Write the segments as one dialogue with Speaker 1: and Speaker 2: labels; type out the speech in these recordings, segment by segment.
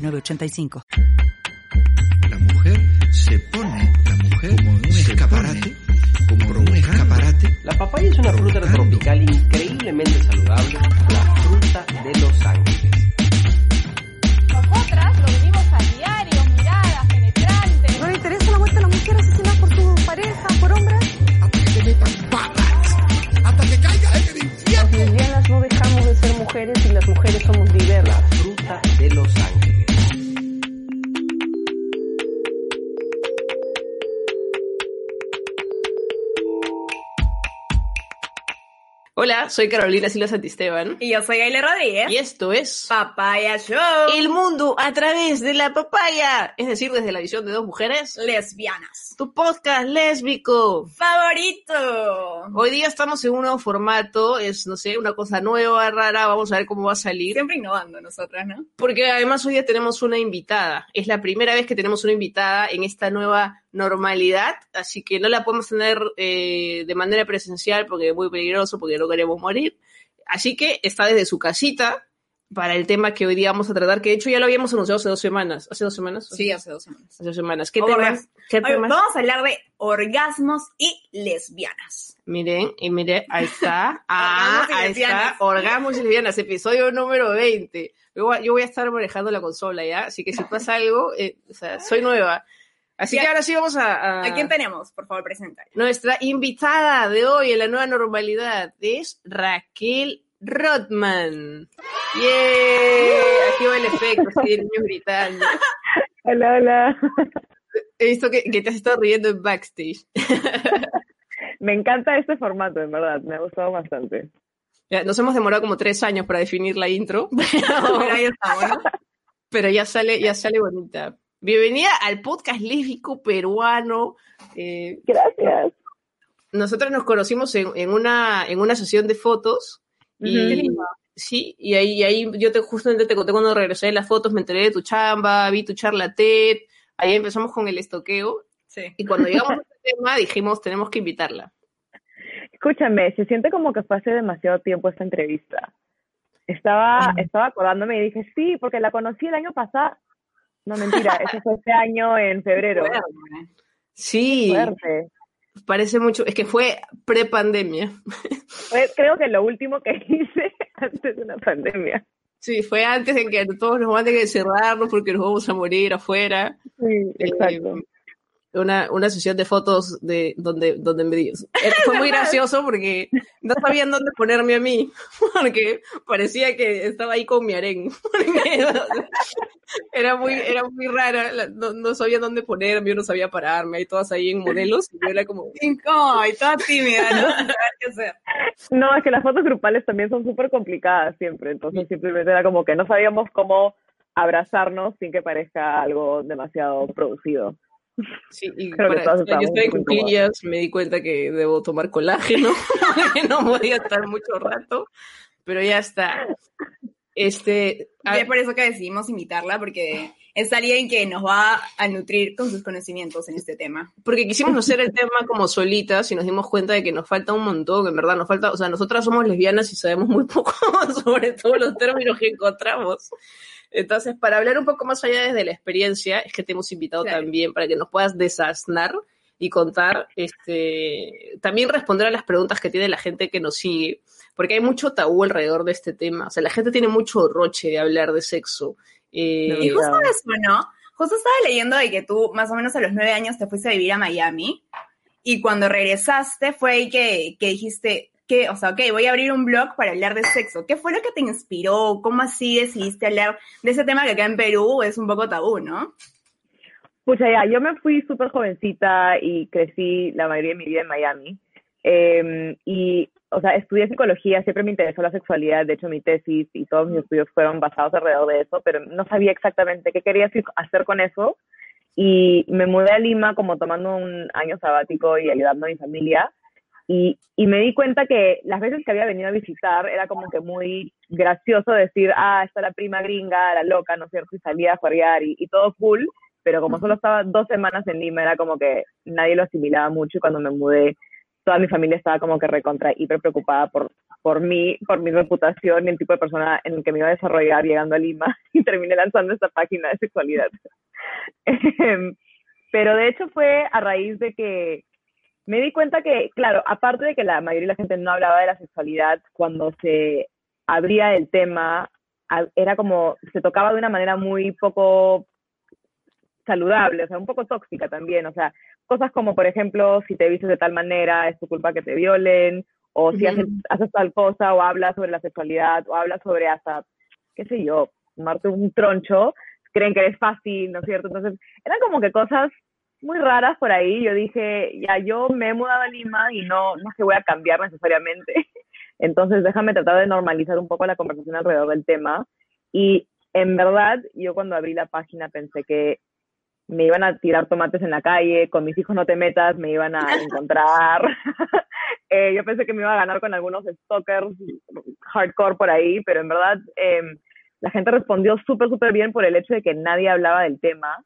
Speaker 1: 906985.
Speaker 2: La mujer se pone, la mujer como un escaparate, como un escaparate.
Speaker 3: La papaya es una fruta tropical increíblemente saludable, la fruta de Los Ángeles.
Speaker 4: Nosotras lo vivimos a diario, miradas penetrantes.
Speaker 5: ¿No le interesa la muerte a la mujer asesinada por su pareja, por hombres?
Speaker 6: Hasta que metan patas, hasta que caiga en el infierno.
Speaker 5: Las lesbianas no dejamos de ser mujeres y las mujeres somos diversas.
Speaker 3: La fruta de Los Ángeles.
Speaker 7: Hola, soy Carolina Silva Santisteban.
Speaker 4: Y yo soy Aile Rodríguez.
Speaker 7: Y esto es
Speaker 4: Papaya Show.
Speaker 7: El mundo a través de la papaya. Es decir, desde la visión de dos mujeres.
Speaker 4: Lesbianas.
Speaker 7: Tu podcast lésbico.
Speaker 4: Favorito.
Speaker 7: Hoy día estamos en un nuevo formato. Es, no sé, una cosa nueva, rara. Vamos a ver cómo va a salir.
Speaker 4: Siempre innovando nosotras, ¿no?
Speaker 7: Porque además hoy día tenemos una invitada. Es la primera vez que tenemos una invitada en esta nueva normalidad, así que no la podemos tener eh, de manera presencial porque es muy peligroso, porque no queremos morir. Así que está desde su casita para el tema que hoy día vamos a tratar, que de hecho ya lo habíamos anunciado hace dos semanas. ¿Hace dos semanas?
Speaker 4: Sí, hace dos semanas.
Speaker 7: Hace dos semanas. ¿Qué
Speaker 4: Hoy
Speaker 7: temas? ¿Qué temas?
Speaker 4: vamos a hablar de orgasmos y lesbianas.
Speaker 7: Miren, y mire, ahí está. Ah,
Speaker 4: Orgasmos
Speaker 7: ahí
Speaker 4: lesbianas.
Speaker 7: está. Orgasmos y lesbianas, episodio número 20. Yo voy, yo voy a estar manejando la consola, ¿ya? Así que si pasa algo, eh, o sea, soy nueva. Así
Speaker 4: Ya.
Speaker 7: que ahora sí vamos a... a-
Speaker 4: ¿A quién tenemos? Por favor, presenta.
Speaker 7: Nuestra invitada de hoy en la nueva normalidad es Raquel Rodman. ¡Yeah! Aquí va el efecto, sí, el niño gritando.
Speaker 5: Hola, hola.
Speaker 7: He visto que, que te has estado riendo en backstage.
Speaker 5: Me encanta este formato, en verdad. Me ha gustado bastante.
Speaker 7: Ya, Nos hemos demorado como tres años para definir la intro,
Speaker 4: Pero ahí estamos, ¿no?
Speaker 7: pero ya sale, ya sale bonita. Bienvenida al podcast lésbico peruano. Eh,
Speaker 5: Gracias.
Speaker 7: nosotros nos conocimos en, en una, en una sesión de fotos y sí, y ahí, y ahí yo te, justamente te conté cuando regresé de las fotos, me enteré de tu chamba, vi tu charla TED, ahí empezamos con el estoqueo
Speaker 4: Sí.
Speaker 7: y cuando llegamos a este tema dijimos tenemos que invitarla.
Speaker 5: Escúchame, se siente como que fue hace demasiado tiempo esta entrevista. Estaba, estaba acordándome y dije, sí, porque la conocí el año pasado. No, mentira, eso fue este año en febrero.
Speaker 7: Sí,
Speaker 5: Fuerte.
Speaker 7: parece mucho, es que fue pre-pandemia.
Speaker 5: Creo que lo último que hice antes de una pandemia.
Speaker 7: Sí, fue antes de que todos nos manden a encerrarnos porque nos vamos a morir afuera.
Speaker 5: Sí, exacto.
Speaker 7: Eh, una, una sesión de fotos de donde, donde me dio. Era- Fue muy gracioso porque no sabían dónde ponerme a mí, porque parecía que estaba ahí con mi harén. Era muy, era muy rara, no, no sabía dónde ponerme, yo no sabía pararme, ahí todas ahí en modelos, y yo era como,
Speaker 4: Ay, toda tímida, ¿no? Qué hacer.
Speaker 5: No, es que las fotos grupales también son súper complicadas siempre, entonces simplemente era como que no sabíamos cómo abrazarnos sin que parezca algo demasiado producido.
Speaker 7: Sí, y
Speaker 5: Creo que
Speaker 7: para,
Speaker 5: todas
Speaker 7: yo estoy en cuclillas, me di cuenta que debo tomar colágeno, que no podía estar mucho rato, pero ya está. Este,
Speaker 4: Y es por eso que decidimos invitarla, porque es alguien que nos va a nutrir con sus conocimientos en este tema.
Speaker 7: porque quisimos hacer el tema como solitas y nos dimos cuenta de que nos falta un montón, en verdad nos falta, o sea, nosotras somos lesbianas y sabemos muy poco sobre todos los términos que encontramos. Entonces, para hablar un poco más allá desde la experiencia, es que te hemos invitado
Speaker 4: Claro.
Speaker 7: también para que nos puedas desasnar y contar, este, también responder a las preguntas que tiene la gente que nos sigue, porque hay mucho tabú alrededor de este tema, o sea, la gente tiene mucho roche de hablar de sexo. Eh,
Speaker 4: Y justo eso, ¿no? Justo estaba leyendo de que tú, más o menos a los nueve años, te fuiste a vivir a Miami. Y cuando regresaste fue ahí que, que dijiste, que, o sea, ok, voy a abrir un blog para hablar de sexo. ¿Qué fue lo que te inspiró? ¿Cómo así decidiste hablar de ese tema que acá en Perú es un poco tabú, ¿no?
Speaker 5: Pucha, ya, yo me fui súper jovencita y crecí la mayoría de mi vida en Miami. Eh, y, o sea, estudié psicología, siempre me interesó la sexualidad, de hecho mi tesis y todos mis estudios fueron basados alrededor de eso, pero no sabía exactamente qué quería hacer con eso. Y me mudé a Lima como tomando un año sabático y ayudando a mi familia. Y, y, me di cuenta que las veces que había venido a visitar era como que muy gracioso decir, ah, está la prima gringa, la loca, ¿no es cierto? Y salía a jugar y, y todo cool, pero como solo estaba dos semanas en Lima, era como que nadie lo asimilaba mucho y cuando me mudé, toda mi familia estaba como que recontra, hiper preocupada por, por mí, por mi reputación y el tipo de persona en el que me iba a desarrollar llegando a Lima y terminé lanzando esta página de sexualidad. Em, pero de hecho fue a raíz de que me di cuenta que, claro, aparte de que la mayoría de la gente no hablaba de la sexualidad, cuando se abría el tema, era como, se tocaba de una manera muy poco saludable, o sea, un poco tóxica también, o sea, cosas como, por ejemplo, si te vistes de tal manera, es tu culpa que te violen, o si haces, haces, tal cosa, o hablas sobre la sexualidad, o hablas sobre hasta, qué sé yo, tomarte un troncho, creen que es fácil, ¿no es cierto? Entonces, eran como que cosas muy raras por ahí. Yo dije, ya, yo me he mudado a Lima y no, no se voy a cambiar necesariamente. Entonces, déjame tratar de normalizar un poco la conversación alrededor del tema. Y en verdad, yo cuando abrí la página pensé que me iban a tirar tomates en la calle, con mis hijos no te metas, me iban a encontrar. eh, yo pensé que me iba a ganar con algunos stalkers hardcore por ahí, pero en verdad eh, la gente respondió súper, súper bien por el hecho de que nadie hablaba del tema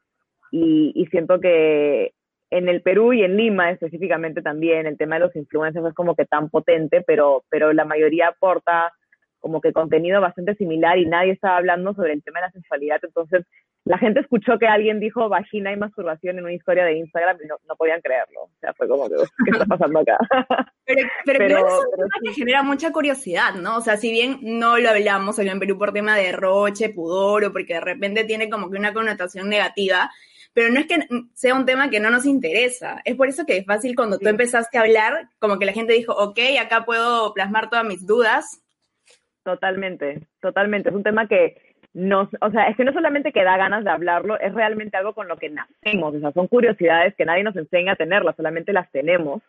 Speaker 5: y, siento que en el Perú y en Lima específicamente también el tema de los influencers es como que tan potente, pero, pero la mayoría aporta como que contenido bastante similar y nadie estaba hablando sobre el tema de la sexualidad. Entonces, la gente escuchó que alguien dijo vagina y masturbación en una historia de Instagram y no, no podían creerlo. O sea, fue como que, ¿qué está pasando acá?
Speaker 4: Pero, pero, es un tema que genera mucha curiosidad, ¿no? O sea, si bien no lo hablamos en Perú por tema de roche, pudor o porque de repente tiene como que una connotación negativa, pero no es que sea un tema que no nos interesa. Es por eso que es fácil cuando tú empezaste a hablar, como que la gente dijo, ok, acá puedo plasmar todas mis dudas.
Speaker 5: Totalmente, totalmente. Es un tema que nos, o sea, es que no solamente que da ganas de hablarlo, es realmente algo con lo que nacemos. O sea, son curiosidades que nadie nos enseña a tenerlas, solamente las tenemos.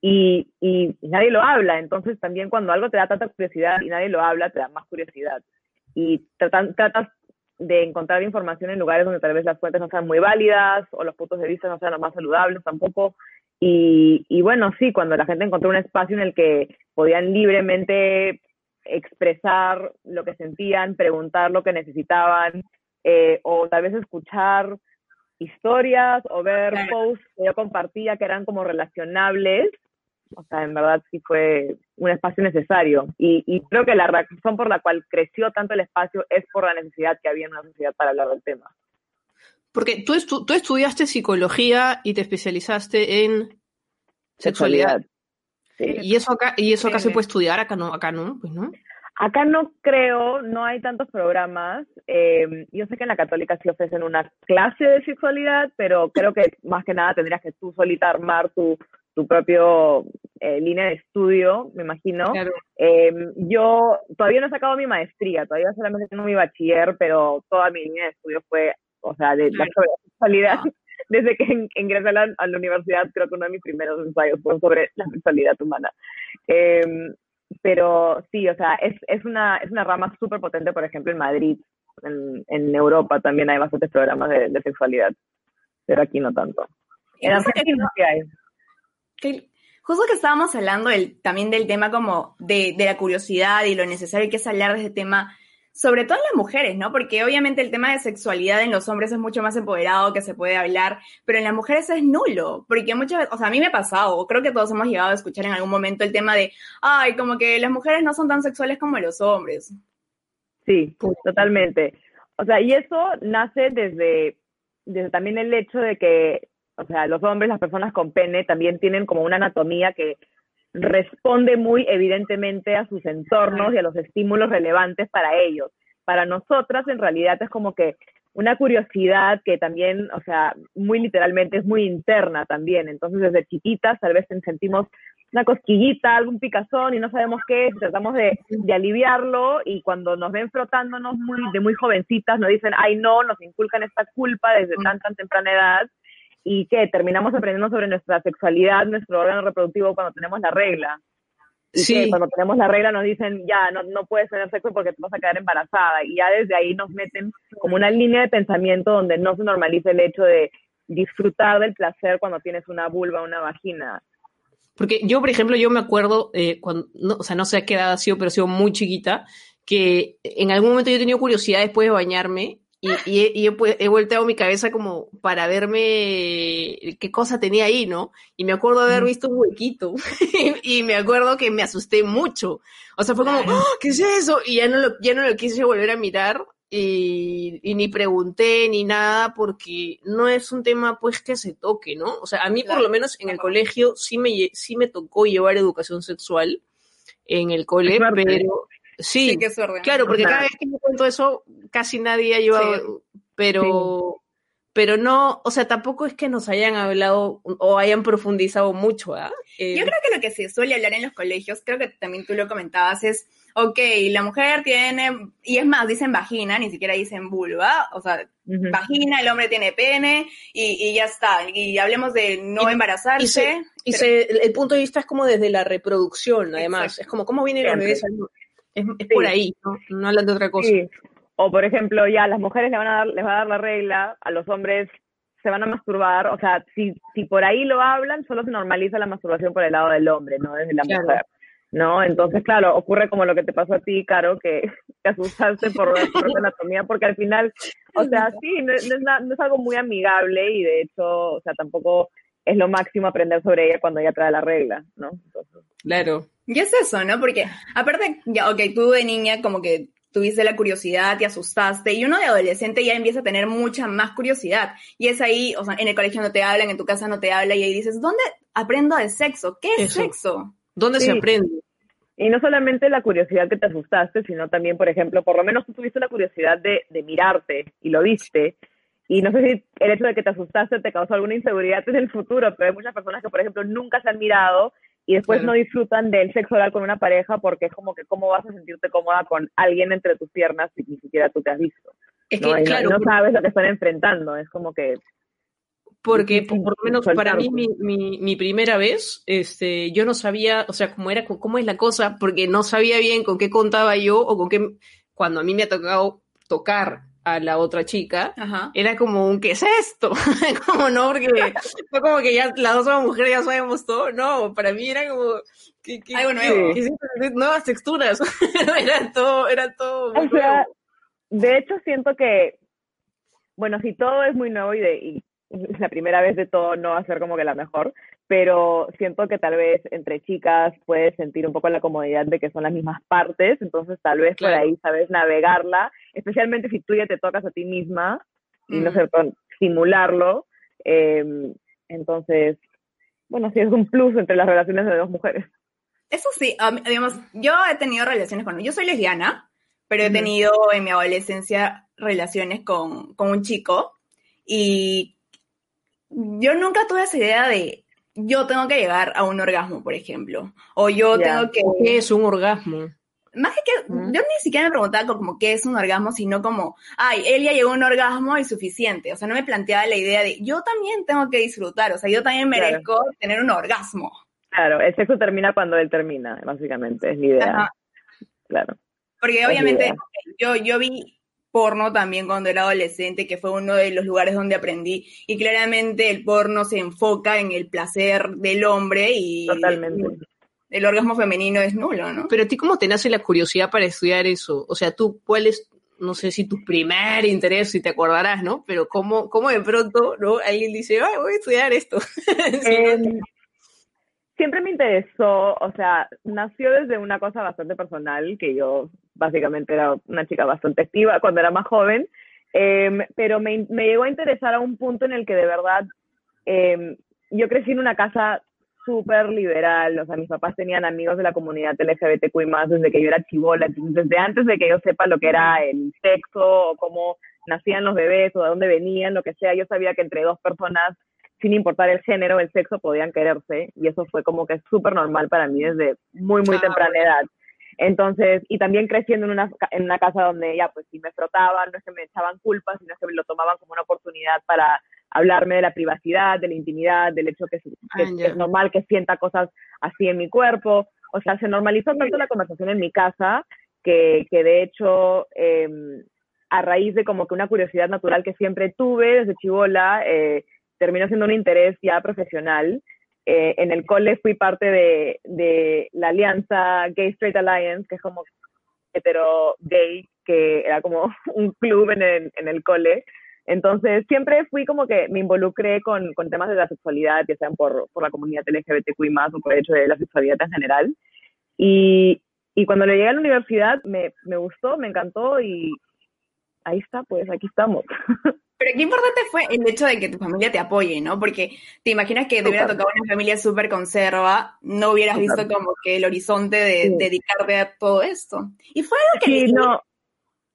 Speaker 5: Y, y, nadie lo habla. Entonces también cuando algo te da tanta curiosidad y nadie lo habla, te da más curiosidad. Y tratan, tratas de encontrar información en lugares donde tal vez las fuentes no sean muy válidas o los puntos de vista no sean los más saludables tampoco. Y, y bueno, sí, cuando la gente encontró un espacio en el que podían libremente expresar lo que sentían, preguntar lo que necesitaban, eh, o tal vez escuchar historias o ver posts que yo compartía que eran como relacionables, o sea, en verdad sí fue un espacio necesario. Y, creo que la razón por la cual creció tanto el espacio es por la necesidad que había en una sociedad para hablar del tema.
Speaker 7: Porque tú, tú estudiaste psicología y te especializaste en sexualidad. ¿Y eso acá, y eso acá se puede estudiar? Acá no, acá no, pues no.
Speaker 5: Acá no creo, no hay tantos programas. Eh, yo sé que en la católica sí ofrecen una clase de sexualidad, pero creo que más que nada tendrías que tú solita armar tu, tu propio eh, línea de estudio, me imagino. Eh, yo todavía no he sacado mi maestría, todavía solamente tengo mi bachiller, pero toda mi línea de estudio fue, o sea, de la sexualidad. Ah. Desde que ingresé a la, a la, universidad, creo que uno de mis primeros ensayos fue sobre la sexualidad humana. Eh, pero sí, o sea, es, es, una, es una rama súper potente, por ejemplo, en Madrid, en, en Europa también hay bastantes programas de, de sexualidad, pero aquí no tanto. En Argentina sí hay
Speaker 4: justo que estábamos hablando también del tema como de, la curiosidad y lo necesario que es hablar de este tema, sobre todo en las mujeres, ¿no? Porque obviamente el tema de sexualidad en los hombres es mucho más empoderado, que se puede hablar, pero en las mujeres es nulo, porque muchas veces, o sea, a mí me ha pasado, creo que todos hemos llegado a escuchar en algún momento el tema de, ay, como que las mujeres no son tan sexuales como los hombres.
Speaker 5: Sí, totalmente. O sea, y eso nace desde, desde también el hecho de que o sea, los hombres, las personas con pene también tienen como una anatomía que responde muy evidentemente a sus entornos y a los estímulos relevantes para ellos. Para nosotras en realidad es como que una curiosidad que también, o sea, muy literalmente es muy interna también. Entonces desde chiquitas tal vez sentimos una cosquillita, algún picazón y no sabemos qué es, tratamos de, de, aliviarlo y cuando nos ven frotándonos muy, de muy jovencitas nos dicen, ay no, nos inculcan esta culpa desde tan tan temprana edad y que terminamos aprendiendo sobre nuestra sexualidad, nuestro órgano reproductivo cuando tenemos la regla. Y
Speaker 7: Sí.
Speaker 5: que cuando tenemos la regla nos dicen, ya, no, no puedes tener sexo porque te vas a quedar embarazada. Y ya desde ahí nos meten como una línea de pensamiento donde no se normaliza el hecho de disfrutar del placer cuando tienes una vulva, una vagina.
Speaker 7: Porque yo, por ejemplo, yo me acuerdo, eh, cuando, no, o sea, no sé a qué edad ha sido, pero ha sido muy chiquita, que en algún momento yo he tenido curiosidad después de bañarme y, y he, y he he volteado mi cabeza como para verme qué cosa tenía ahí, ¿no? Y me acuerdo de haber visto un huequito y, y me acuerdo que me asusté mucho. O sea, fue como, ¡Oh! ¿qué es eso? Y ya no lo, ya no lo quise volver a mirar y, y ni pregunté ni nada porque no es un tema pues que se toque, ¿no? O sea, a mí por lo menos en el colegio sí me, sí me tocó llevar educación sexual en el cole, pero sí,
Speaker 4: Sí, qué suerte.
Speaker 7: claro, porque cada vez que yo cuento eso casi nadie ha llevado, pero pero no, o sea, tampoco es que nos hayan hablado o hayan profundizado mucho, ¿ah? Eh,
Speaker 4: Yo creo que lo que se suele hablar en los colegios, creo que también tú lo comentabas, es, ok, la mujer tiene, y es más, dicen vagina, ni siquiera dicen vulva, o sea, vagina, el hombre tiene pene, y, y ya está. Y hablemos de no
Speaker 7: Y-
Speaker 4: embarazarse.
Speaker 7: y se, y
Speaker 4: pero-
Speaker 7: se- el, punto de vista es como desde la reproducción, además.
Speaker 4: Exacto.
Speaker 7: Es como, ¿cómo vienen los bebés? al mundo? Es, es
Speaker 5: Sí.
Speaker 7: por ahí, ¿no? No hablan de otra cosa.
Speaker 5: Sí. O por ejemplo, ya las mujeres le van a dar, les va a dar la regla, a los hombres se van a masturbar, o sea, si, si por ahí lo hablan, solo se normaliza la masturbación por el lado del hombre, no desde la
Speaker 7: Claro.
Speaker 5: mujer. ¿No? Entonces, claro, ocurre como lo que te pasó a ti, Caro, que te asustaste por la anatomía, porque al final, o sea, sí, no, es- no es, na- no es algo muy amigable y de hecho, o sea, tampoco es lo máximo aprender sobre ella cuando ella trae la regla, ¿no? Entonces,
Speaker 7: Claro.
Speaker 4: Y es eso, ¿no? Porque aparte, ya, ok, tú de niña como que tuviste la curiosidad, te asustaste, y uno de adolescente ya empieza a tener mucha más curiosidad. Y es ahí, o sea, en el colegio no te hablan, en tu casa no te hablan, y ahí dices, ¿dónde aprendo de sexo? ¿Qué es
Speaker 7: Eso.
Speaker 4: sexo?
Speaker 7: ¿Dónde
Speaker 5: Sí.
Speaker 7: se aprende?
Speaker 5: Y no solamente la curiosidad que te asustaste, sino también, por ejemplo, por lo menos tú tuviste la curiosidad de, de mirarte y lo viste. Y no sé si el hecho de que te asustaste te causó alguna inseguridad en el futuro, pero hay muchas personas que, por ejemplo, nunca se han mirado y después
Speaker 7: Claro.
Speaker 5: no disfrutan del sexo oral con una pareja porque es como que cómo vas a sentirte cómoda con alguien entre tus piernas si ni siquiera tú te has visto.
Speaker 7: Es
Speaker 5: ¿no?
Speaker 7: que,
Speaker 5: no-
Speaker 7: claro,
Speaker 5: no,
Speaker 7: por-
Speaker 5: sabes lo que están enfrentando. Es como que
Speaker 7: porque por, lo menos para mí mi, mi primera vez, este, yo no sabía, o sea, cómo era, cómo es la cosa, porque no sabía bien con qué contaba yo o con qué, cuando a mí me ha tocado tocar a la otra chica,
Speaker 4: Ajá.
Speaker 7: era como un ¿qué es esto? como no, porque fue como que ya las dos somos mujeres, ya sabemos todo, no, para mí era como ¿qué- qué-
Speaker 4: Algo nuevo.
Speaker 7: qué nuevas texturas, era todo, era todo muy
Speaker 5: O sea,
Speaker 7: nuevo.
Speaker 5: de hecho siento que, bueno, si todo es muy nuevo y, de, y la primera vez de todo no va a ser como que la mejor, pero siento que tal vez entre chicas puedes sentir un poco la comodidad de que son las mismas partes, entonces tal vez por ahí sabes navegarla, especialmente si tú ya te tocas a ti misma y no
Speaker 4: Mm.
Speaker 5: sé, con- simularlo. eh, entonces, bueno, sí es un plus entre las relaciones de dos mujeres.
Speaker 4: Eso sí, mí- digamos, yo he tenido relaciones con, yo soy lesbiana, pero he tenido en mi adolescencia relaciones con, con un chico y yo nunca tuve esa idea de yo tengo que llegar a un orgasmo, por ejemplo, o yo tengo que,
Speaker 7: ¿Qué es un orgasmo?
Speaker 4: más que que, yo ni siquiera me preguntaba como, como qué es un orgasmo, sino como, ay, él ya llegó a un orgasmo y suficiente, o sea, no me planteaba la idea de yo también tengo que disfrutar, o sea, yo también
Speaker 5: Claro.
Speaker 4: merezco tener un orgasmo.
Speaker 5: Claro, el sexo termina cuando él termina, básicamente, es la idea.
Speaker 4: Ajá.
Speaker 5: Claro.
Speaker 4: Porque obviamente yo, yo vi porno también cuando era adolescente, que fue uno de los lugares donde aprendí, y claramente el porno se enfoca en el placer del hombre y
Speaker 5: Totalmente.
Speaker 4: el orgasmo femenino es nulo, ¿no?
Speaker 7: Pero a ti, ¿cómo te nace la curiosidad para estudiar eso? O sea, tú, ¿cuál es, no sé si tu primer interés, si te acordarás, ¿no? Pero ¿cómo, cómo de pronto, ¿no? Alguien dice, ay, voy a estudiar esto.
Speaker 5: Em, siempre me interesó, o sea, nació desde una cosa bastante personal, que yo básicamente era una chica bastante activa cuando era más joven, em, pero me, me llegó a interesar a un punto en el que de verdad em, yo crecí en una casa súper liberal, o sea, mis papás tenían amigos de la comunidad LGBTQI más desde que yo era chivola, entonces desde antes de que yo sepa lo que era el sexo o cómo nacían los bebés o de dónde venían, lo que sea, yo sabía que entre dos personas sin importar el género, el sexo, podían quererse y eso fue como que súper normal para mí desde muy, muy
Speaker 7: Ah,
Speaker 5: temprana edad. Entonces, y también creciendo en una, en una casa donde ya, pues si me frotaban, no es que me echaban culpa, sino que me lo tomaban como una oportunidad para, hablarme de la privacidad, de la intimidad, del hecho que, es, que
Speaker 7: Ah, ya.
Speaker 5: es normal que sienta cosas así en mi cuerpo. O sea, se normalizó tanto la conversación en mi casa que, que de hecho, eh, a raíz de como que una curiosidad natural que siempre tuve desde chivola, eh, terminó siendo un interés ya profesional. Eh, en el cole fui parte de, de la alianza Gay Straight Alliance, que es como hetero gay, que era como un club en el, en el cole. Entonces, siempre fui como que me involucré con, con temas de la sexualidad, ya sean por, por la comunidad LGBTQI o por el hecho de la sexualidad en general. Y, y cuando le llegué a la universidad me, me gustó, me encantó y ahí está, pues aquí estamos.
Speaker 4: Pero qué importante fue el hecho de que tu familia te apoye, ¿no? Porque te imaginas que te hubiera tocado una familia súper conserva, no hubieras visto como que el horizonte de
Speaker 5: Sí.
Speaker 4: dedicarte a todo esto. Y fue algo que...
Speaker 5: Sí, no.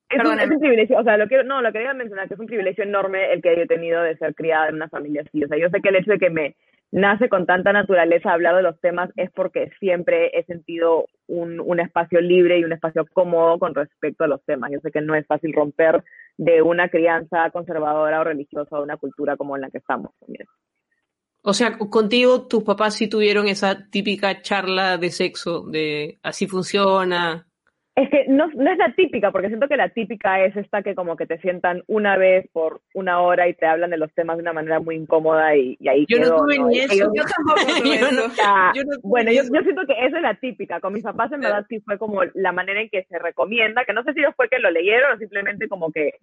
Speaker 5: Es un,
Speaker 4: Perdóname.
Speaker 5: es un privilegio, o sea, lo que, no, lo que quería mencionar, que es un privilegio enorme el que yo he tenido de ser criada en una familia así. O sea, yo sé que el hecho de que me nace con tanta naturaleza hablar de los temas es porque siempre he sentido un, un espacio libre y un espacio cómodo con respecto a los temas. Yo sé que no es fácil romper de una crianza conservadora o religiosa o una cultura como en la que estamos también.
Speaker 7: O sea, contigo tus papás sí tuvieron esa típica charla de sexo, de así funciona.
Speaker 5: Es que no, no es la típica, porque siento que la típica es esta que como que te sientan una vez por una hora y te hablan de los temas de una manera muy incómoda y, y ahí
Speaker 7: Yo no tuve ni
Speaker 5: Y
Speaker 7: eso.
Speaker 4: Yo tampoco tuve
Speaker 7: Yo no- no
Speaker 5: bueno, yo, siento que esa es la típica. Con mis papás, en verdad, sí fue como la manera en que se recomienda, que no sé si fue que lo leyeron o simplemente como que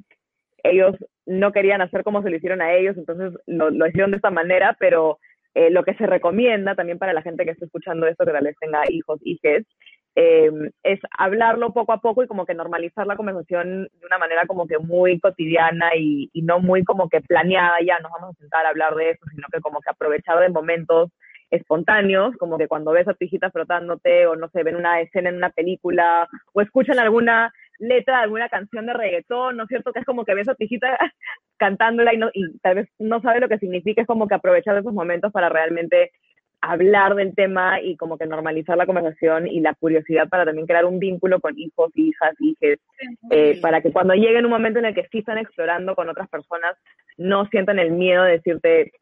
Speaker 5: ellos no querían hacer como se lo hicieron a ellos, entonces lo, lo hicieron de esta manera, pero eh, lo que se recomienda también para la gente que esté escuchando esto, que tal vez tenga hijos, hijes, eh, es hablarlo poco a poco y como que normalizar la conversación de una manera como que muy cotidiana y, y no muy como que planeada, ya nos vamos a sentar a hablar de eso, sino que como que aprovechar de momentos espontáneos, como que cuando ves a tu hijita frotándote o no sé, ven una escena en una película o escuchan alguna letra de alguna canción de reggaetón, ¿no es cierto? Que es como que ves a tu hijita cantándola y, no, y tal vez no sabe lo que significa, es como que aprovechar esos momentos para realmente hablar del tema y como que normalizar la conversación y la curiosidad para también crear un vínculo con hijos, hijas, hijes, eh, para que cuando lleguen un momento en el que sí están explorando con otras personas, no sientan el miedo de decirte,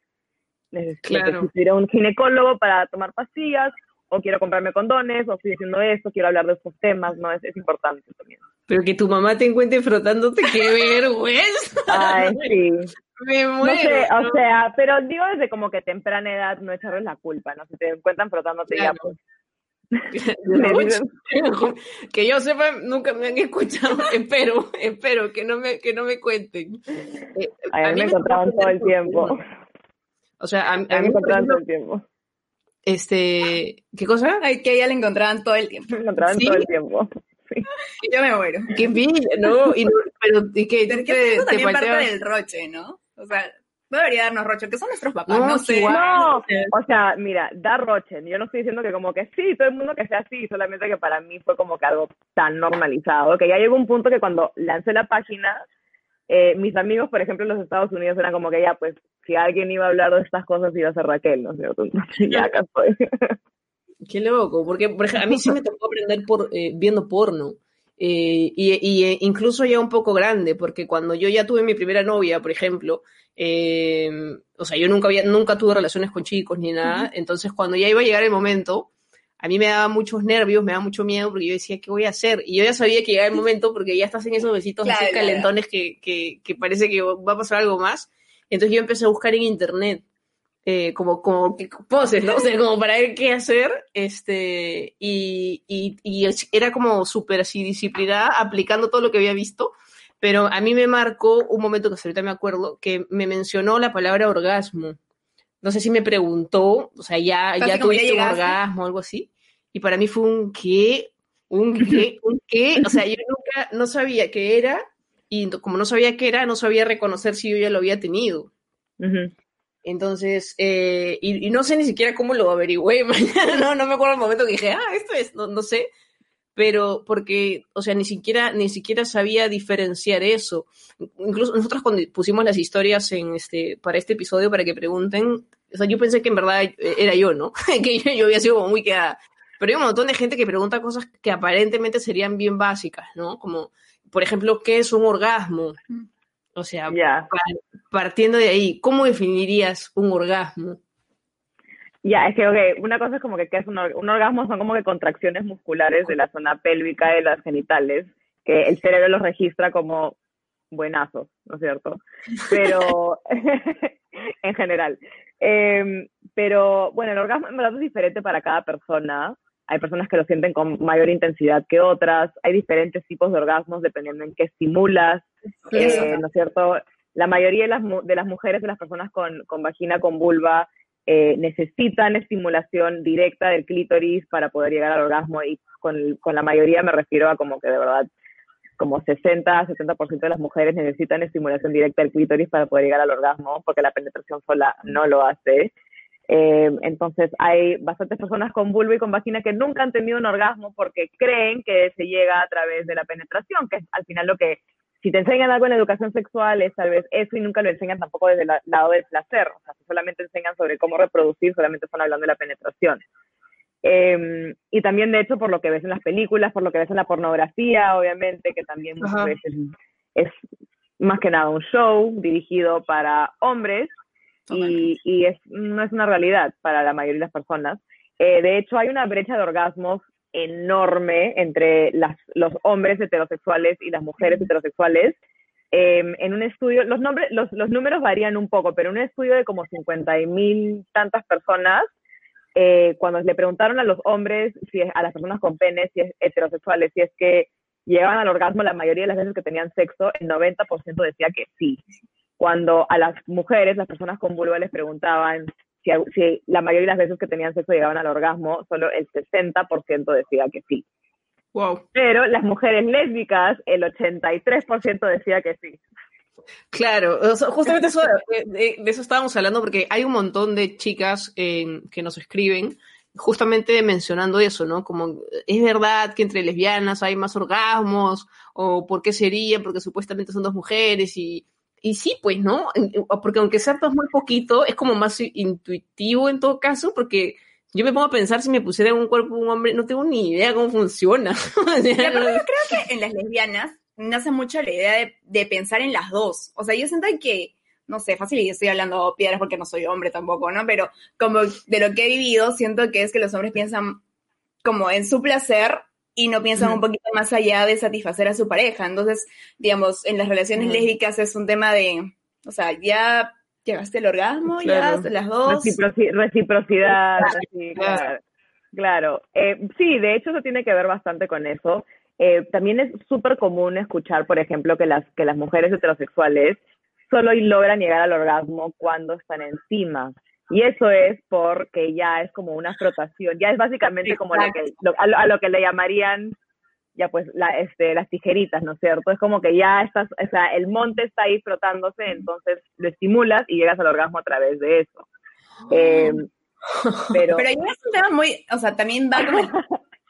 Speaker 5: "Neces-
Speaker 7: Claro.
Speaker 5: necesito ir a un ginecólogo para tomar pastillas, o quiero comprarme condones, o estoy haciendo esto, quiero hablar de estos temas, ¿no? Es, es importante también.
Speaker 7: Pero que tu mamá te encuentre frotándote, qué vergüenza.
Speaker 5: Ay, sí.
Speaker 7: Me
Speaker 5: No sé, o sea, pero digo desde como que temprana edad no echarles la culpa, ¿no? Si te encuentran frotándote ya,
Speaker 7: Claro.
Speaker 5: pues,
Speaker 7: muero.
Speaker 5: dicen,
Speaker 7: que yo sepa, nunca me han escuchado. espero, espero que no me, que no me cuenten. Eh,
Speaker 5: ay, a mí me encontraban todo el tiempo.
Speaker 7: O sea, a, a
Speaker 5: A mí me encontraban todo el tiempo.
Speaker 7: este, ¿qué cosa?
Speaker 4: Ay, que a ella le encontraban todo el tiempo.
Speaker 5: Me encontraban
Speaker 7: ¿Sí?
Speaker 5: todo el tiempo. Sí.
Speaker 4: Yo me muero.
Speaker 7: Qué envidia, ¿no? Y no- pero, ¿y qué?
Speaker 4: Pero
Speaker 7: ¿Te,
Speaker 4: que
Speaker 7: te
Speaker 4: también parte del roche, ¿no? O sea, no debería darnos roche, que son nuestros papás,
Speaker 7: No,
Speaker 4: no, sé.
Speaker 7: igual.
Speaker 5: No,
Speaker 7: o sea,
Speaker 5: o sea, mira, da roche. Yo no estoy diciendo que como que sí, todo el mundo que sea así, solamente que para mí fue como que algo tan normalizado, que ya llegó un punto que cuando lancé la página, eh, mis amigos, por ejemplo, en los Estados Unidos eran como que ya, pues, si alguien iba a hablar de estas cosas, iba a ser Raquel, ¿no es cierto? Entonces, ya acá estoy.
Speaker 7: Qué loco, porque por ejemplo, a mí sí me tocó aprender por eh, viendo porno. Eh, y, y, eh, incluso ya un poco grande, porque cuando yo ya tuve mi primera novia, por ejemplo, eh, o sea, yo nunca había, nunca tuve relaciones con chicos ni nada, entonces cuando ya iba a llegar el momento, a mí me daba muchos nervios, me daba mucho miedo, porque yo decía, ¿qué voy a hacer? Y yo ya sabía que llegaba el momento, porque ya estás en esos besitos
Speaker 4: Claro,
Speaker 7: así
Speaker 4: claro.
Speaker 7: calentones que, que, que parece que va a pasar algo más. Entonces yo empecé a buscar en internet eh, como, como poses, ¿no? O sea, como para ver qué hacer, este, y, y, y era como súper así disciplinada, aplicando todo lo que había visto, pero a mí me marcó un momento que hasta ahorita me acuerdo, que me mencionó la palabra orgasmo. No sé si me preguntó, o sea, ya,
Speaker 4: Casi
Speaker 7: ya
Speaker 4: como ya
Speaker 7: tuviste un orgasmo o algo así, y para mí fue un qué, un qué, un qué, o sea, yo nunca, no sabía qué era, y como no sabía qué era, no sabía reconocer si yo ya lo había tenido.
Speaker 5: Ujú.
Speaker 7: Entonces, eh, y, y no sé ni siquiera cómo lo averigüé, no, no me acuerdo el momento que dije, ah, esto es, no, no sé, pero porque, o sea, ni siquiera, ni siquiera sabía diferenciar eso. Incluso nosotros cuando pusimos las historias en este, para este episodio, para que pregunten, o sea, yo pensé que en verdad eh, era yo, ¿no? que yo, yo había sido como muy quedada. Pero hay un montón de gente que pregunta cosas que aparentemente serían bien básicas, ¿no? Como, por ejemplo, ¿qué es un orgasmo? O sea,
Speaker 5: Ya.
Speaker 7: pa- partiendo de ahí, ¿cómo definirías un orgasmo?
Speaker 5: Ya, es que ok, una cosa es como que, ¿qué es un, or- un orgasmo? Son como que contracciones musculares de la zona pélvica de las genitales, que el cerebro los registra como buenazos, ¿no es cierto? Pero, en general. Em, pero, bueno, el orgasmo en verdad es diferente para cada persona. Hay personas que lo sienten con mayor intensidad que otras. Hay diferentes tipos de orgasmos dependiendo en qué estimulas, eh, ¿no es cierto? La mayoría de las, de las mujeres, de las personas con, vagina, con vulva, eh, necesitan estimulación directa del clítoris para poder llegar al orgasmo y con, con la mayoría me refiero a como que de verdad como 60, 70% de las mujeres necesitan estimulación directa del clítoris para poder llegar al orgasmo porque la penetración sola no lo hace. Eh, entonces hay bastantes personas con vulva y con vagina que nunca han tenido un orgasmo porque creen que se llega a través de la penetración, que es al final lo que, si te enseñan algo en educación sexual es tal vez eso y nunca lo enseñan tampoco desde el la- lado del placer, o sea, si solamente enseñan sobre cómo reproducir, solamente están hablando de la penetración. Eh, y también, de hecho, por lo que ves en las películas, por lo que ves en la pornografía, obviamente, que también muchas
Speaker 7: Ajá.
Speaker 5: veces es más que nada un show dirigido para hombres y, y es, no es una realidad para la mayoría de las personas. Eh, de hecho, hay una brecha de orgasmos enorme entre las, los hombres heterosexuales y las mujeres heterosexuales. Eh, en un estudio, los, nombres, los, los números varían un poco, pero en un estudio de como 50 mil tantas personas, eh, cuando le preguntaron a los hombres, si es, a las personas con penes, si es heterosexuales, si es que llegaban al orgasmo la mayoría de las veces que tenían sexo, el 90% decía que sí. Cuando a las mujeres, las personas con vulva les preguntaban si, si la mayoría de las veces que tenían sexo llegaban al orgasmo, solo el 60% decía que sí.
Speaker 7: Wow.
Speaker 5: Pero las mujeres lésbicas, el 83% decía que sí.
Speaker 7: Claro, o sea, justamente eso, de, de- de eso estábamos hablando porque hay un montón de chicas en- que nos escriben justamente mencionando eso, ¿no? Como es verdad que entre lesbianas hay más orgasmos o por qué sería, porque supuestamente son dos mujeres y, y sí, pues, ¿no? Porque aunque sea pues muy poquito, es como más intuitivo en todo caso porque yo me pongo a pensar si me pusiera en un cuerpo un hombre, no tengo ni idea cómo funciona.
Speaker 4: Y yo creo que en las lesbianas nace mucho la idea de, de pensar en las dos. O sea, yo siento que, no sé, fácil y estoy hablando piedras porque no soy hombre tampoco, ¿no? Pero como de lo que he vivido, siento que es que los hombres piensan como en su placer y no piensan un poquito más allá de satisfacer a su pareja. Entonces, digamos, en las relaciones lésbicas es un tema de, o sea, ya llegaste al orgasmo,
Speaker 7: Claro.
Speaker 4: ya las dos.
Speaker 5: Reciproci- reciprocidad, sí,
Speaker 7: Claro.
Speaker 5: claro. Claro, Eh, sí, de hecho eso tiene que ver bastante con eso. Eh, también es súper común escuchar, por ejemplo, que las, que las mujeres heterosexuales solo logran llegar al orgasmo cuando están encima. Y eso es porque ya es como una frotación, ya es básicamente como lo que, lo- a, lo, a lo que le llamarían ya pues la, este, las tijeritas, ¿no es cierto? Es como que ya estás, o sea, el monte está ahí frotándose, entonces lo estimulas y llegas al orgasmo a través de eso. Eh, pero,
Speaker 4: Pero ya es un tema muy, o sea, también va como,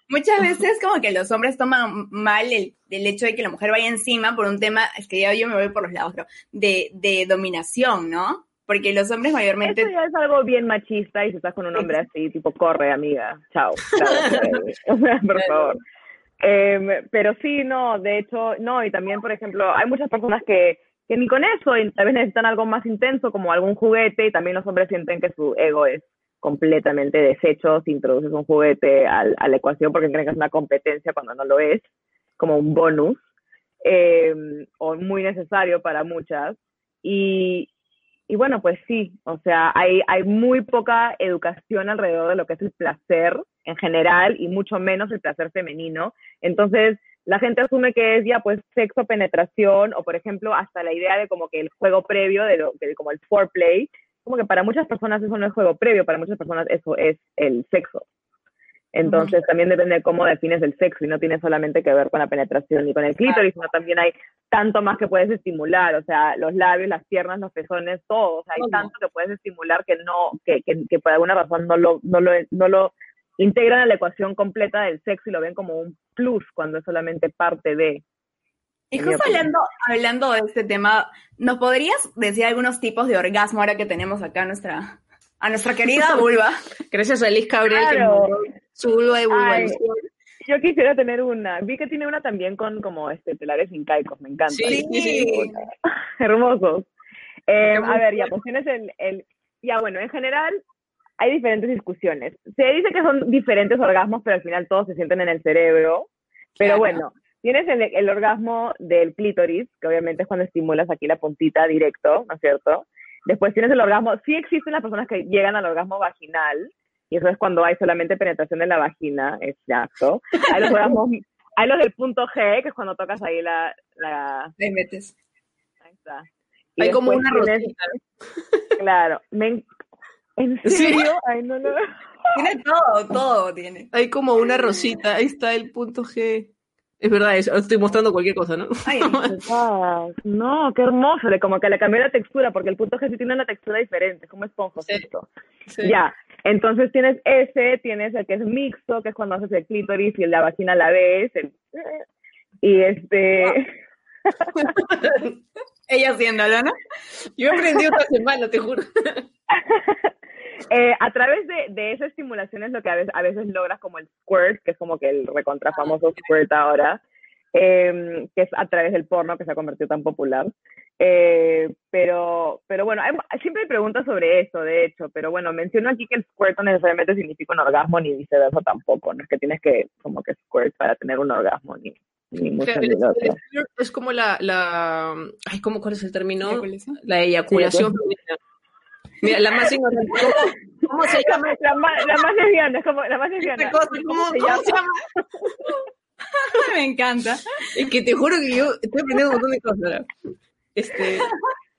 Speaker 4: muchas veces como que los hombres toman mal el, el hecho de que la mujer vaya encima por un tema, es que ya yo me voy por los lados, pero de, de dominación, ¿no? Porque los hombres mayormente...
Speaker 5: eso ya es algo bien machista y si estás con un hombre así, tipo, corre, amiga, chao. Claro, o sea, por favor. Eh, pero sí, no, de hecho, no, y también, por ejemplo, hay muchas personas que, que ni con eso, y tal vez necesitan algo más intenso, como algún juguete, y también los hombres sienten que su ego es completamente deshecho si introduces un juguete al- a la ecuación porque creen que es una competencia cuando no lo es, como un bonus, eh, o muy necesario para muchas. Y, y bueno, pues sí, o sea, hay, hay muy poca educación alrededor de lo que es el placer en general y mucho menos el placer femenino. Entonces, la gente asume que es ya pues sexo, penetración o por ejemplo hasta la idea de como que el juego previo, de, lo, de como el foreplay, como que para muchas personas eso no es juego previo, para muchas personas eso es el sexo. Entonces también depende de cómo defines el sexo y no tiene solamente que ver con la penetración y con el clítoris, sino también hay tanto más que puedes estimular, o sea, los labios, las piernas, los pezones, todo, o sea, hay tanto que puedes estimular que no, que, que, que por alguna razón no lo, no lo, no lo integran a la ecuación completa del sexo y lo ven como un plus cuando es solamente parte de.
Speaker 4: Y justo hablando, hablando de este tema, ¿nos podrías decir algunos tipos de orgasmo ahora que tenemos acá nuestra, a nuestra querida vulva?
Speaker 7: Gracias a que
Speaker 5: Claro.
Speaker 7: mandó su vulva de
Speaker 5: Ay.
Speaker 7: vulvalización.
Speaker 5: Yo quisiera tener una. Vi que tiene una también con como este telares incaicos, me encanta.
Speaker 7: Sí, sí.
Speaker 5: Hermosos. Eh, a ver, ya, pues tienes el, el... Ya, bueno, en general hay diferentes discusiones. Se dice que son diferentes orgasmos, pero al final todos se sienten en el cerebro. Pero
Speaker 4: Claro.
Speaker 5: bueno, tienes el, el orgasmo del clítoris, que obviamente es cuando estimulas aquí la puntita directo, ¿no es cierto? Después tienes el orgasmo, sí existen las personas que llegan al orgasmo vaginal, y eso es cuando hay solamente penetración en la vagina, exacto. Hay los orgasmos, hay los del punto G, que es cuando tocas ahí la... la
Speaker 4: Ahí metes.
Speaker 5: ahí está. Y
Speaker 7: Hay como una
Speaker 5: tienes-
Speaker 7: rosita.
Speaker 5: Claro. me en- ¿En
Speaker 7: ¿Sí?
Speaker 5: serio? Ay, no, no.
Speaker 4: Tiene todo, todo tiene.
Speaker 7: Hay como una rosita. Ahí está el punto G. Es verdad, es- estoy mostrando cualquier cosa, ¿no?
Speaker 4: Ay,
Speaker 5: No, qué hermoso. Como que le cambió la textura, porque el punto G sí tiene una textura diferente, como esponjosito.
Speaker 7: Sí.
Speaker 5: Ya, entonces tienes ese, tienes el que es mixto, que es cuando haces el clítoris y la vagina a la vez. el- y este...
Speaker 4: ella haciéndolo, ¿no?
Speaker 7: Yo aprendí esta semana, te juro.
Speaker 5: Eh, a través de, de esa estimulación es lo que a veces, a veces logras como el squirt, que es como que el recontra famoso squirt ahora, eh, que es a través del porno que se ha convertido tan popular. Eh, pero, pero bueno, hay- siempre hay preguntas sobre eso, de hecho, pero bueno, menciono aquí que el squirt no necesariamente significa un orgasmo, ni viceversa tampoco, no es que tienes que como que squirt para tener un orgasmo, ni, ni mucho ni
Speaker 7: Es como la, la ay, ¿cómo, ¿cuál es el término?
Speaker 4: Eyaculación.
Speaker 7: La eyaculación femenina. Mira, la más ignorante. ¿Cómo, cómo se llama
Speaker 5: La más, la más lesbiana, es como la más lesbiana.
Speaker 7: cosa? ¿Cómo,
Speaker 5: se llama?
Speaker 7: se llama?
Speaker 4: Me encanta.
Speaker 7: Es que te juro que yo estoy aprendiendo un montón de cosas. ahora. Este,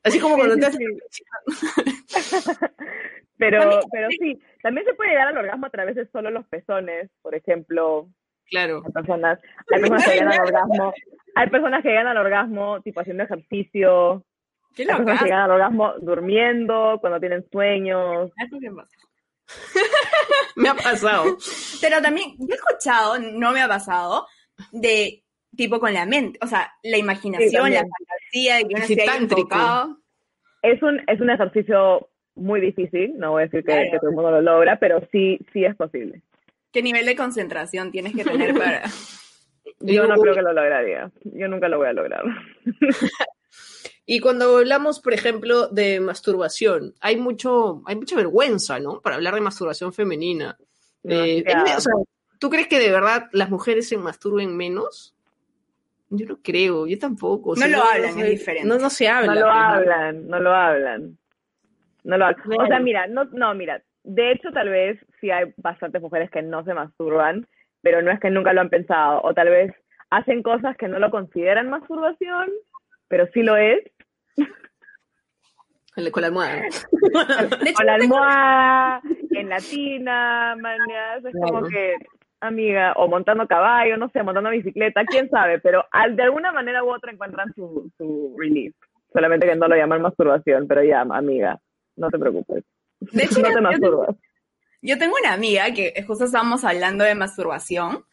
Speaker 7: así como cuando te haces...
Speaker 5: Pero, pero sí, también se puede llegar al orgasmo a través de solo los pezones, por ejemplo,
Speaker 7: Claro.
Speaker 5: hay personas, hay personas que llegan al orgasmo, hay personas que llegan al orgasmo tipo haciendo ejercicio,
Speaker 4: Qué
Speaker 5: hay personas que
Speaker 4: loca.
Speaker 5: llegan al orgasmo durmiendo, cuando tienen sueños.
Speaker 4: Eso qué pasa.
Speaker 7: Me ha pasado.
Speaker 4: Pero también, yo he escuchado, no me ha pasado, de tipo con la mente, o sea, la imaginación, la fantasía, de que uno enfocado.
Speaker 5: Es un, es un ejercicio muy difícil, no voy a decir que,
Speaker 4: Claro.
Speaker 5: que todo el mundo lo logra, pero sí, sí es posible.
Speaker 4: ¿Qué nivel de concentración tienes que tener para...?
Speaker 5: Yo no creo que lo lograría, yo nunca lo voy a lograr.
Speaker 7: Y cuando hablamos, por ejemplo, de masturbación, hay mucho, hay mucha vergüenza, ¿no? Para hablar de masturbación femenina. Eh, o sea, ¿tú crees que de verdad las mujeres se masturben menos? Yo no creo, yo tampoco. o sea,
Speaker 4: No lo hablan, es diferente.
Speaker 7: No, no se habla.
Speaker 5: No lo hablan, no lo hablan. No lo hablan. O sea, mira, no, no, mira, de hecho tal vez sí hay bastantes mujeres que no se masturban, pero no es que nunca lo han pensado, o tal vez hacen cosas que no lo consideran masturbación, pero sí lo es,
Speaker 7: Con la- con la almohada.
Speaker 4: De hecho,
Speaker 5: con la almohada, en la tina, manías, es como que, amiga, o montando caballo, no sé, montando bicicleta, quién sabe, pero al, de alguna manera u otra encuentran su, su relief, solamente que no lo llaman masturbación, pero ya, amiga, no te preocupes.
Speaker 4: De hecho,
Speaker 5: no te
Speaker 4: yo-
Speaker 5: masturbas.
Speaker 4: Yo tengo una amiga que justo estábamos hablando de masturbación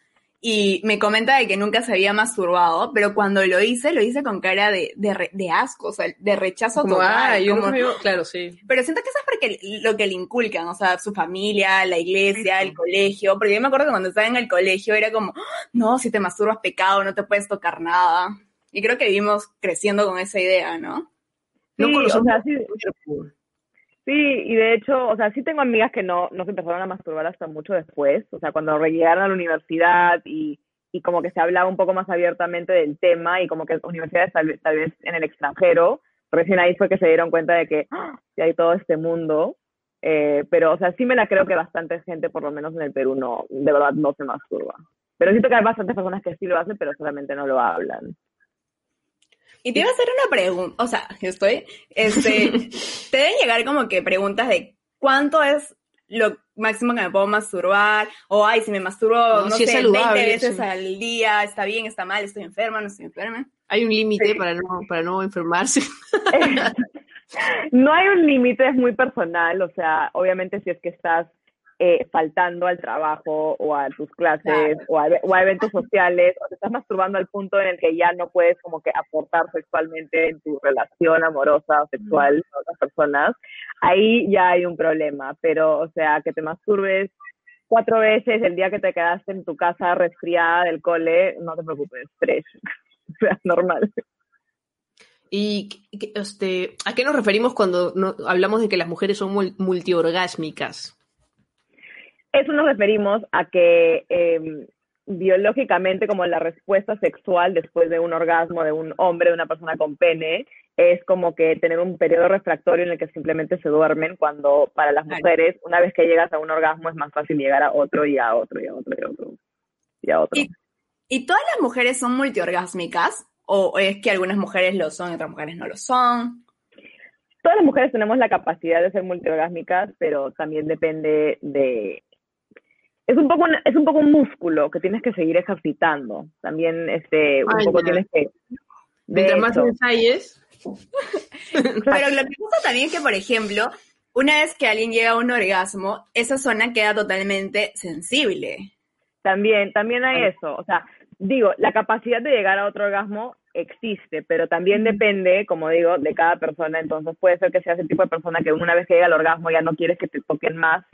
Speaker 4: y me comenta de que nunca se había masturbado, pero cuando lo hice, lo hice con cara de, de, re- de asco, o sea, de rechazo
Speaker 7: Como,
Speaker 4: total.
Speaker 7: ah, yo
Speaker 4: como-
Speaker 7: no veo- claro, sí.
Speaker 4: Pero siento que eso es porque lo que le inculcan, o sea, su familia, la iglesia, el colegio, porque yo me acuerdo que cuando estaba en el colegio era como, "Ah, no, si te masturbas pecado, no te puedes tocar nada. Y creo que vivimos creciendo con esa idea, ¿no?
Speaker 7: No
Speaker 5: Sí,
Speaker 7: conocemos
Speaker 5: o sea, sí. Sí, y de hecho, o sea, sí tengo amigas que no, no se empezaron a masturbar hasta mucho después, o sea, cuando llegaron a la universidad y, y como que se hablaba un poco más abiertamente del tema y como que universidades tal, tal vez en el extranjero, recién ahí fue que se dieron cuenta de que ¡ah! hay todo este mundo, eh, pero, o sea, sí me la creo que bastante gente, por lo menos en el Perú, no, de verdad no se masturba. Pero siento que hay bastantes personas que sí lo hacen, pero solamente no lo hablan.
Speaker 4: Y te iba a hacer una pregunta, o sea, estoy, este, te deben llegar como que preguntas de cuánto es lo máximo que me puedo masturbar, o ay, si me masturbo,
Speaker 7: No,
Speaker 4: no,
Speaker 7: si
Speaker 4: sé,
Speaker 7: saludable
Speaker 4: 20 veces
Speaker 7: eso.
Speaker 4: al día, está bien, está mal, estoy enferma, no estoy enferma.
Speaker 7: Hay un límite
Speaker 5: Sí.
Speaker 7: para no, para no enfermarse.
Speaker 5: No hay un límite, es muy personal, o sea, obviamente si es que estás eh, faltando al trabajo o a tus clases
Speaker 4: Claro.
Speaker 5: o, a, o a eventos sociales, o te estás masturbando al punto en el que ya no puedes como que aportar sexualmente en tu relación amorosa o sexual con otras personas, ahí ya hay un problema, pero o sea, que te masturbes cuatro veces el día que te quedaste en tu casa resfriada del cole, no te preocupes, tres. o sea, normal.
Speaker 7: ¿Y este, a qué nos referimos cuando no- hablamos de que las mujeres son mul- multiorgásmicas?
Speaker 5: Eso nos referimos a que eh, biológicamente como la respuesta sexual después de un orgasmo de un hombre, de una persona con pene, es como que tener un periodo refractorio en el que simplemente se duermen cuando para las mujeres, una vez que llegas a un orgasmo es más fácil llegar a otro y a otro y a otro y a otro y a otro.
Speaker 4: Y- ¿Y todas las mujeres son multiorgásmicas? ¿O es que algunas mujeres lo son y otras mujeres no lo son?
Speaker 5: Todas las mujeres tenemos la capacidad de ser multiorgásmicas, pero también depende de... Es un poco un, es un poco un músculo que tienes que seguir ejercitando. También este un poco
Speaker 7: ya.
Speaker 5: tienes que de
Speaker 7: Mientras más ensayes,
Speaker 4: Pero lo que pasa también es que, por ejemplo, una vez que alguien llega a un orgasmo, esa zona queda totalmente sensible.
Speaker 5: también también hay eso, o sea, digo, la capacidad de llegar a otro orgasmo existe, pero también depende, como digo, de cada persona, entonces puede ser que seas el tipo de persona que una vez que llega al orgasmo ya no quieres que te toquen más,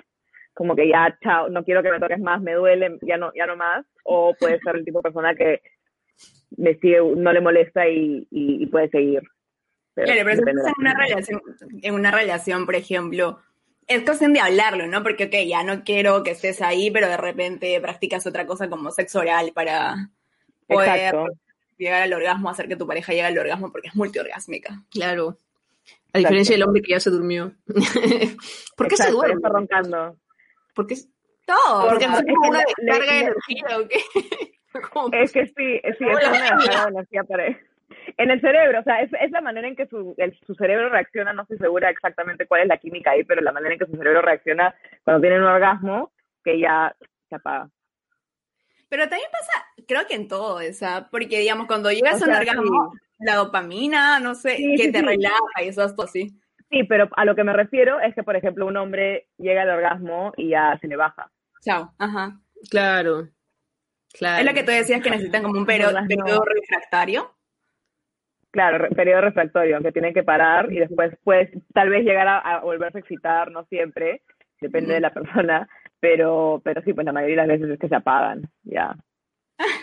Speaker 5: como que ya, chao, no quiero que me toques más, me duele, ya no, ya no más, o puede ser el tipo de persona que le sigue, no le molesta y, y, y puede seguir. Pero
Speaker 4: Claro, pero si estás en una
Speaker 5: la
Speaker 4: relación, en una relación, por ejemplo, es cuestión de hablarlo, ¿no? Porque, ok, ya no quiero que estés ahí, pero de repente practicas otra cosa como sexo oral para poder
Speaker 5: Exacto.
Speaker 4: llegar al orgasmo, hacer que tu pareja llegue al orgasmo porque es multiorgásmica.
Speaker 7: claro. A diferencia del hombre que ya se durmió. ¿Por qué se
Speaker 5: Exacto,
Speaker 7: duerme?
Speaker 5: está roncando.
Speaker 7: ¿Por qué?
Speaker 4: Todo.
Speaker 7: Porque
Speaker 4: o
Speaker 7: es como una descarga de energía, ¿o qué?
Speaker 5: Es que sí, es- sí, es una descarga de energía para él. En el cerebro, o sea, es, es la manera en que su, el- su cerebro reacciona, no estoy segura exactamente cuál es la química ahí, pero la manera en que su cerebro reacciona cuando tiene un orgasmo, que ya se apaga.
Speaker 4: Pero también pasa, creo que en todo, o sea, porque digamos, cuando llegas
Speaker 5: O
Speaker 4: a un orgasmo, la dopamina, no sé,
Speaker 5: Sí,
Speaker 4: que
Speaker 5: sí,
Speaker 4: te
Speaker 5: sí.
Speaker 4: relaja y eso es todo así.
Speaker 5: Sí, pero a lo que me refiero es que, por ejemplo, un hombre llega al orgasmo y ya se le baja.
Speaker 4: Chao. Ajá.
Speaker 7: Claro. Claro.
Speaker 4: Es lo que tú decías que necesitan como un periodo,
Speaker 5: Orgasmo.
Speaker 4: periodo refractario.
Speaker 5: Claro, re- periodo refractorio, que tienen que parar y después, pues, tal vez llegar a, a volverse a excitar, no siempre, depende de la persona, pero, pero sí, pues la mayoría de las veces es que se apagan, ya.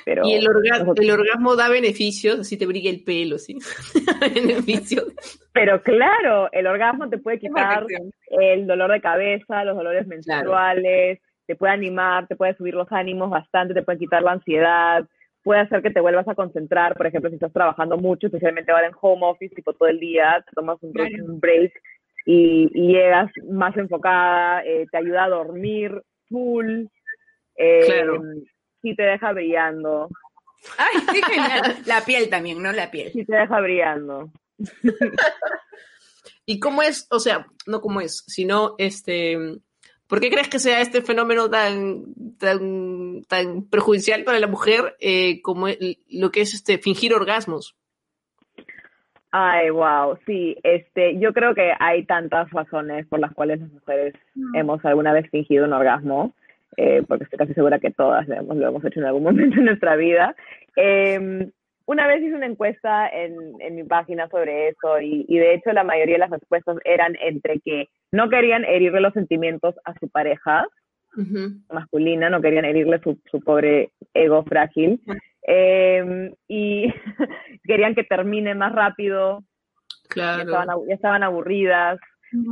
Speaker 5: Pero,
Speaker 7: Y el, orga-
Speaker 5: nosotros-
Speaker 7: el orgasmo da beneficios, así te brilla el pelo, ¿sí? Beneficios.
Speaker 5: pero claro, el orgasmo te puede quitar el dolor de cabeza, los dolores menstruales, te puede animar, te puede subir los ánimos bastante, te puede quitar la ansiedad, puede hacer que te vuelvas a concentrar, por ejemplo, si estás trabajando mucho, especialmente ahora en home office, tipo todo el día, te tomas un, break-
Speaker 4: Claro.
Speaker 5: un break y, y llegas más enfocada, eh, te ayuda a dormir full, eh,
Speaker 7: Claro.
Speaker 5: Sí te deja brillando,
Speaker 4: Ay, qué genial. La piel también, ¿no? La piel.
Speaker 5: sí te deja brillando.
Speaker 7: ¿Y cómo es? O sea, no cómo es, sino este. ¿Por qué crees que sea este fenómeno tan, tan, tan perjudicial para la mujer eh, como el- lo que es este fingir orgasmos?
Speaker 5: Ay, wow, sí, este, yo creo que hay tantas razones por las cuales las mujeres hemos alguna vez fingido un orgasmo, eh, porque estoy casi segura que todas lo hemos, lo hemos hecho en algún momento en nuestra vida. Eh, una vez hice una encuesta en, en mi página sobre eso y, y de hecho la mayoría de las respuestas eran entre que no querían herirle los sentimientos a su pareja masculina, no querían herirle su, su pobre ego frágil eh, y querían que termine más rápido ya estaban,
Speaker 7: Claro.
Speaker 5: ya estaban aburridas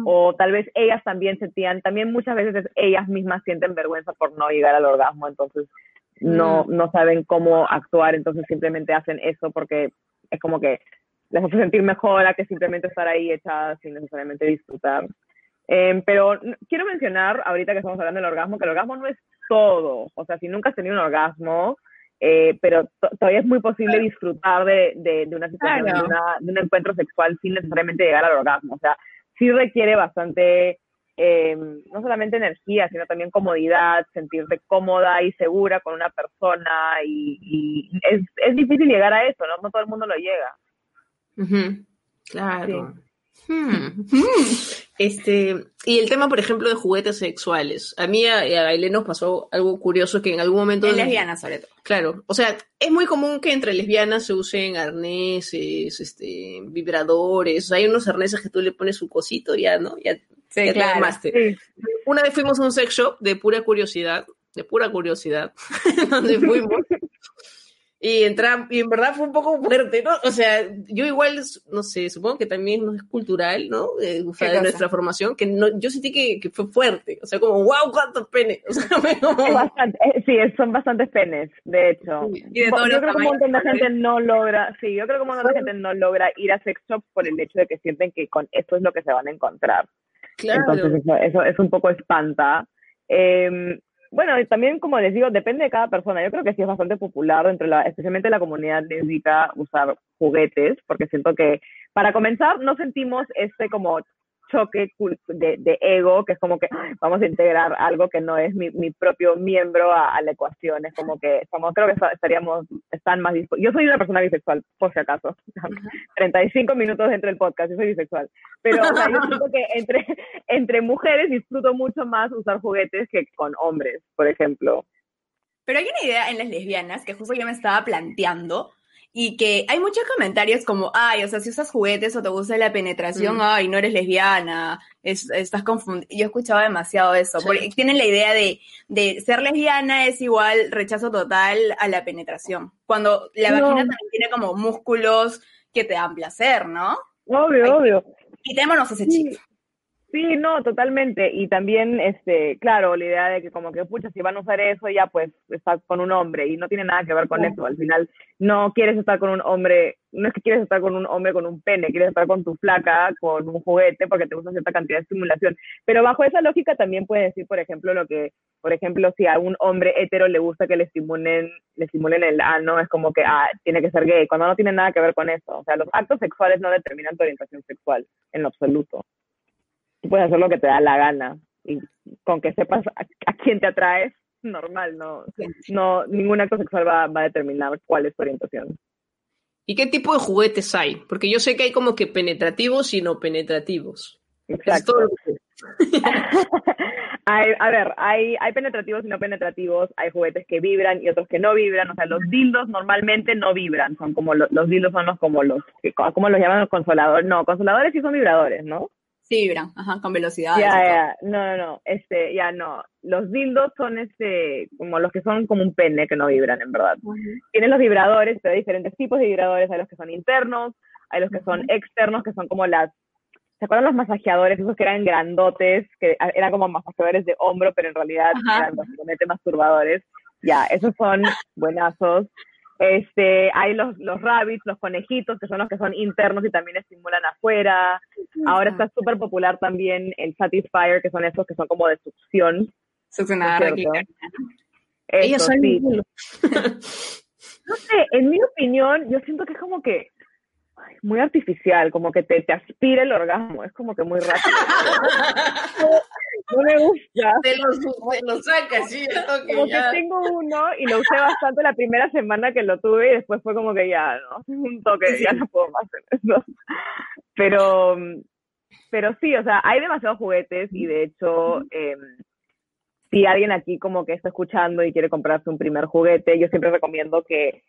Speaker 5: o tal vez ellas también sentían, también muchas veces es- ellas mismas sienten vergüenza por no llegar al orgasmo, entonces no, no saben cómo actuar, entonces simplemente hacen eso porque es como que les hace sentir mejor a que simplemente estar ahí echadas sin necesariamente disfrutar. Eh, pero quiero mencionar, ahorita que estamos hablando del orgasmo, que el orgasmo no es todo. O sea, si nunca has tenido un orgasmo, eh, pero to- todavía es muy posible disfrutar de, de, de una situación,
Speaker 4: Claro.
Speaker 5: de, una- de un encuentro sexual sin necesariamente llegar al orgasmo. O sea, sí requiere bastante, eh, no solamente energía, sino también comodidad, sentirte cómoda y segura con una persona. Y, y es, es difícil llegar a eso, ¿no? No todo el mundo lo llega.
Speaker 7: Claro. Hmm. Este, y el tema, por ejemplo, de juguetes sexuales. A mí a, a Ailén nos pasó algo curioso que en algún momento.
Speaker 4: Es lesbiana, sobre todo.
Speaker 7: Claro, o sea, es muy común que entre lesbianas se usen arneses, este, vibradores. Hay unos arneses que tú le pones su cosito ya, ¿no? Ya,
Speaker 4: Sí,
Speaker 7: ya te
Speaker 4: claro.
Speaker 5: Sí.
Speaker 7: una vez fuimos a un sex shop de pura curiosidad, de pura curiosidad, donde fuimos. Y, entra, y en verdad fue un poco fuerte, ¿no? O sea, yo igual, no sé, supongo que también es cultural, ¿no? Eh, o sea,
Speaker 4: ¿Qué
Speaker 7: de nuestra formación, que no, yo sentí que, que fue fuerte. O sea, como, wow, cuántos penes. O sea, como-
Speaker 5: bastante, eh, sí, son bastantes penes, de hecho.
Speaker 4: Y de
Speaker 5: yo creo que un montón de
Speaker 4: tamaños,
Speaker 5: gente no logra, sí, yo creo que un montón de gente no logra ir a sex shops por el hecho de que sienten que con esto es lo que se van a encontrar.
Speaker 7: claro.
Speaker 5: Entonces eso, eso es un poco espanta. Eh, bueno, y también como les digo, depende de cada persona. Yo creo que sí es bastante popular entre la, especialmente la comunidad lésbica usar juguetes, porque siento que para comenzar no sentimos este como choque de, de ego, que es como que "Ay, vamos a integrar algo que no es mi, mi propio miembro a, a la ecuación. Es como que estamos, creo que esta- estaríamos, están más dispuestos. Yo soy una persona bisexual, por si acaso. 35 minutos dentro del podcast, yo soy bisexual. Pero o sea, yo siento que entre, entre mujeres disfruto mucho más usar juguetes que con hombres, por ejemplo.
Speaker 4: Pero hay una idea en las lesbianas que justo yo me estaba planteando y que hay muchos comentarios como, ay, o sea, si usas juguetes o te gusta la penetración,
Speaker 7: Mm.
Speaker 4: ay, no eres lesbiana, es- estás confundida. Yo escuchaba demasiado eso,
Speaker 7: Sí.
Speaker 4: porque tienen la idea de, de ser lesbiana es igual rechazo total a la penetración, cuando la
Speaker 5: No.
Speaker 4: vagina también tiene como músculos que te dan placer, ¿no?
Speaker 5: Obvio,
Speaker 4: Ay.
Speaker 5: obvio.
Speaker 4: Quitémonos ese chip.
Speaker 5: Sí, no, totalmente. Y también, este, claro, la idea de que como que, pucha, si van a usar eso, ya pues estás con un hombre y no tiene nada que ver con eso. Al final, no quieres estar con un hombre, no es que quieres estar con un hombre con un pene, quieres estar con tu flaca, con un juguete, porque te gusta cierta cantidad de estimulación. Pero bajo esa lógica también puedes decir, por ejemplo, lo que, por ejemplo, si a un hombre hetero le gusta que le estimulen, le estimulen el ano, es como que, ah, tiene que ser gay, cuando no tiene nada que ver con eso. O sea, los actos sexuales no determinan tu orientación sexual, en lo absoluto tú puedes hacer lo que te da la gana y con que sepas a, a quién te atraes, normal, no, no, ningún acto sexual va, va a determinar cuál es tu orientación.
Speaker 7: ¿Y qué tipo de juguetes hay? Porque yo sé que hay como que penetrativos y no penetrativos.
Speaker 5: Exacto. hay, a ver, hay, hay penetrativos y no penetrativos, hay juguetes que vibran y otros que no vibran, o sea, los dildos normalmente no vibran, son como lo- los dildos son los como los, ¿cómo los llaman los consoladores? No, consoladores sí son vibradores, ¿no?
Speaker 4: Sí, vibran, ajá, con velocidad.
Speaker 5: Ya, ya, no, no, no, este, ya no. Los dildos son este, como los que son como un pene que no vibran, en verdad. Tienes los vibradores, pero hay diferentes tipos de vibradores, hay los que son internos, hay los que son externos, que son como las, ¿se acuerdan los masajeadores? Esos que eran grandotes, que eran como masajeadores de hombro, pero en realidad
Speaker 4: Ajá.
Speaker 5: eran básicamente masturbadores. Ya, esos son buenazos. Este, hay los, los rabbits, los conejitos, que son los que son internos y también estimulan afuera. Ahora está súper popular también el Satisfyer, que son esos que son como de succión.
Speaker 4: Succionar.
Speaker 7: Ellos
Speaker 5: Eso,
Speaker 7: son
Speaker 5: sí. No sé, en mi opinión, yo siento que es como que muy artificial, como que te, te aspira el orgasmo, es como que muy rápido. no me gusta.
Speaker 7: Te los, te los sacas, sí, toque,
Speaker 5: Como que tengo uno y lo usé bastante la primera semana que lo tuve y después fue como que ya, ¿no? Un toque, ya no puedo más hacer eso. Pero, pero sí, o sea, hay demasiados juguetes y de hecho, eh, si alguien aquí como que está escuchando y quiere comprarse un primer juguete, yo siempre recomiendo que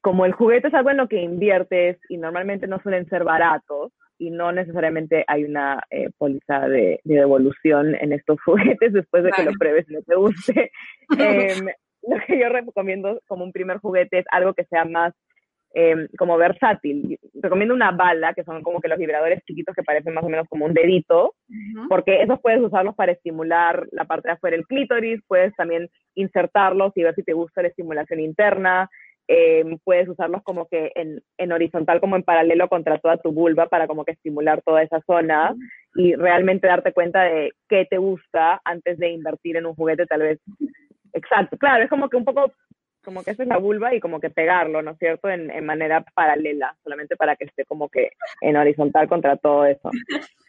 Speaker 5: como el juguete es algo en lo que inviertes y normalmente no suelen ser baratos y no necesariamente hay una eh, póliza de, de devolución en estos juguetes después de que lo pruebes y no te guste. Em, lo que yo recomiendo como un primer juguete es algo que sea más em, como versátil. Recomiendo una bala, que son como que los vibradores chiquitos que parecen más o menos como un dedito, porque esos puedes usarlos para estimular la parte de afuera del clítoris, puedes también insertarlos y ver si te gusta la estimulación interna, eh, puedes usarlos como que en, en horizontal, como en paralelo contra toda tu vulva para como que estimular toda esa zona y realmente darte cuenta de qué te gusta antes de invertir en un juguete tal vez. Exacto, claro, es como que un poco como que esa es la vulva y como que pegarlo, ¿no es cierto? En, en manera paralela, solamente para que esté como que en horizontal contra todo eso.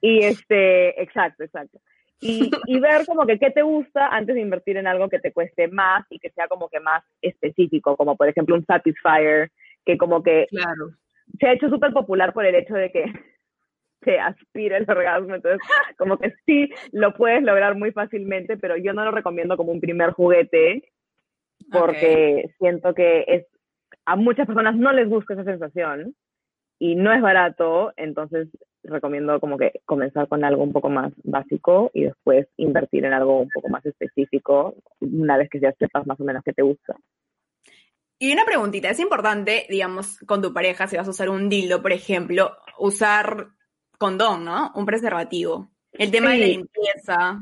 Speaker 5: Y este, exacto, exacto. Y, y ver como que qué te gusta antes de invertir en algo que te cueste más y que sea como que más específico, como por ejemplo un Satisfyer, que como que
Speaker 7: Claro.
Speaker 5: se ha hecho súper popular por el hecho de que se aspira el orgasmo, entonces como que sí lo puedes lograr muy fácilmente, pero yo no lo recomiendo como un primer juguete porque siento que es a muchas personas no les gusta esa sensación y no es barato, entonces recomiendo como que comenzar con algo un poco más básico y después invertir en algo un poco más específico una vez que ya sepas más o menos qué te gusta.
Speaker 4: Y una preguntita, es importante, digamos, con tu pareja, si vas a usar un dildo, por ejemplo, usar condón, ¿no? Un preservativo. El tema de la limpieza.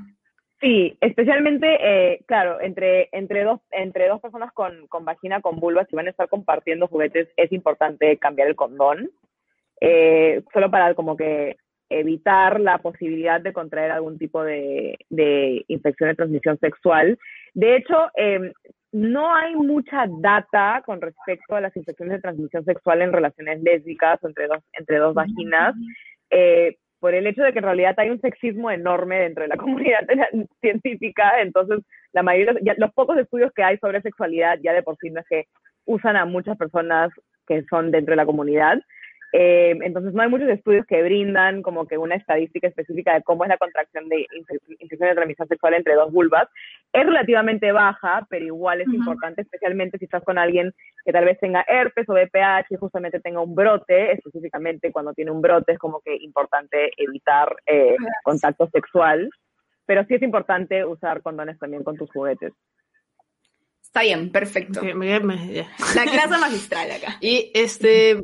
Speaker 5: Sí, especialmente, eh, claro, entre, entre, dos, entre dos personas con, con vagina, con vulva, si van a estar compartiendo juguetes, es importante cambiar el condón, eh, solo para como que evitar la posibilidad de contraer algún tipo de, de infección de transmisión sexual. De hecho, eh, no hay mucha data con respecto a las infecciones de transmisión sexual en relaciones lésbicas entre dos, entre dos vaginas. Eh, por el hecho de que en realidad hay un sexismo enorme dentro de la comunidad científica, entonces la mayoría, ya- los pocos estudios que hay sobre sexualidad ya de por sí no es que usan a muchas personas que son dentro de la comunidad. Eh, entonces no hay muchos estudios que brindan como que una estadística específica de cómo es la contracción de infe- infección de transmisión sexual entre dos vulvas. Es relativamente baja, pero igual es
Speaker 4: Ujú.
Speaker 5: importante, especialmente si estás con alguien que tal vez tenga herpes o VPH y justamente tenga un brote, específicamente cuando tiene un brote es como que importante evitar eh, contacto sexual, pero sí es importante usar condones también con tus juguetes.
Speaker 4: Está bien, perfecto.
Speaker 7: Me- me-.
Speaker 4: La clase magistral acá.
Speaker 7: Y este,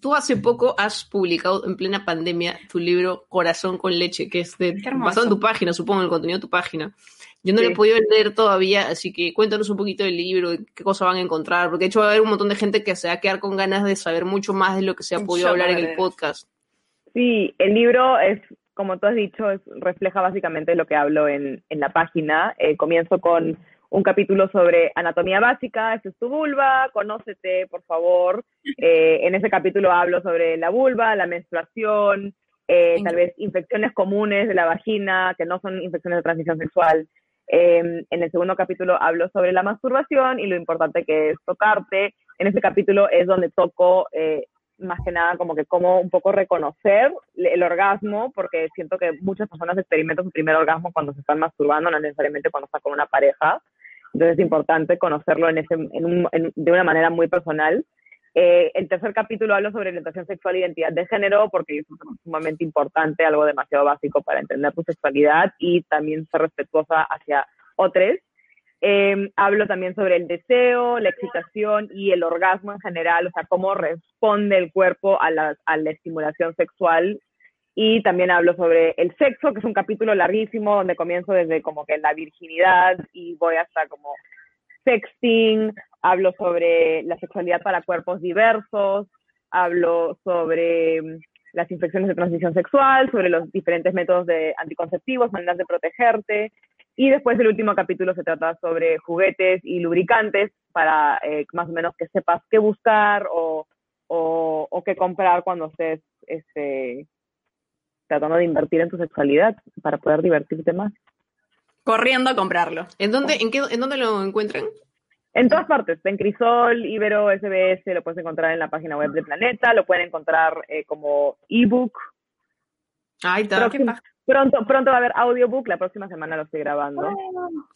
Speaker 7: tú hace poco has publicado en plena pandemia tu libro Corazón con leche, que es de, basado en tu página, supongo, en el contenido de tu página. Yo no lo
Speaker 5: Sí.
Speaker 7: he podido leer todavía, así que cuéntanos un poquito del libro, qué cosas van a encontrar, porque de hecho va a haber un montón de gente que se va a quedar con ganas de saber mucho más de lo que se ha podido hablar en el podcast.
Speaker 5: Sí, el libro es, como tú has dicho, es- refleja básicamente lo que hablo en, en la página. Eh, comienzo con un capítulo sobre anatomía básica, esta es tu vulva, conócete, por favor. Eh, en ese capítulo hablo sobre la vulva, la menstruación, eh, tal vez infecciones comunes de la vagina, que no son infecciones de transmisión sexual. Eh, en el segundo capítulo hablo sobre la masturbación y lo importante que es tocarte. En ese capítulo es donde toco eh, más que nada como que como un poco reconocer el orgasmo, porque siento que muchas personas experimentan su primer orgasmo cuando se están masturbando, no necesariamente cuando están con una pareja. Entonces es importante conocerlo en ese, de una manera muy personal. Eh, el tercer capítulo hablo sobre orientación sexual e identidad de género, porque es sumamente importante, algo demasiado básico para entender tu sexualidad y también ser respetuosa hacia otros. Eh, hablo también sobre el deseo, la excitación y el orgasmo en general, o sea, cómo responde el cuerpo a la estimulación sexual. Y también hablo sobre el sexo, que es un capítulo larguísimo, donde comienzo desde como que la virginidad y voy hasta como sexting, hablo sobre la sexualidad para cuerpos diversos, hablo sobre mm, las infecciones de transmisión sexual, sobre los diferentes métodos de anticonceptivos, maneras de protegerte. Y después el último capítulo se trata sobre juguetes y lubricantes para eh, más o menos que sepas qué buscar o, o, o qué comprar cuando estés este, tratando de invertir en tu sexualidad para poder divertirte más.
Speaker 4: Corriendo a comprarlo.
Speaker 7: ¿En dónde, en qué, en dónde lo encuentran?
Speaker 5: En todas partes, en Crisol, Ibero, SBS, lo puedes encontrar en la página web de Planeta, lo pueden encontrar eh, como ebook.
Speaker 7: Ahí está.
Speaker 5: Pronto, pronto va a haber audiobook, la próxima semana lo estoy grabando.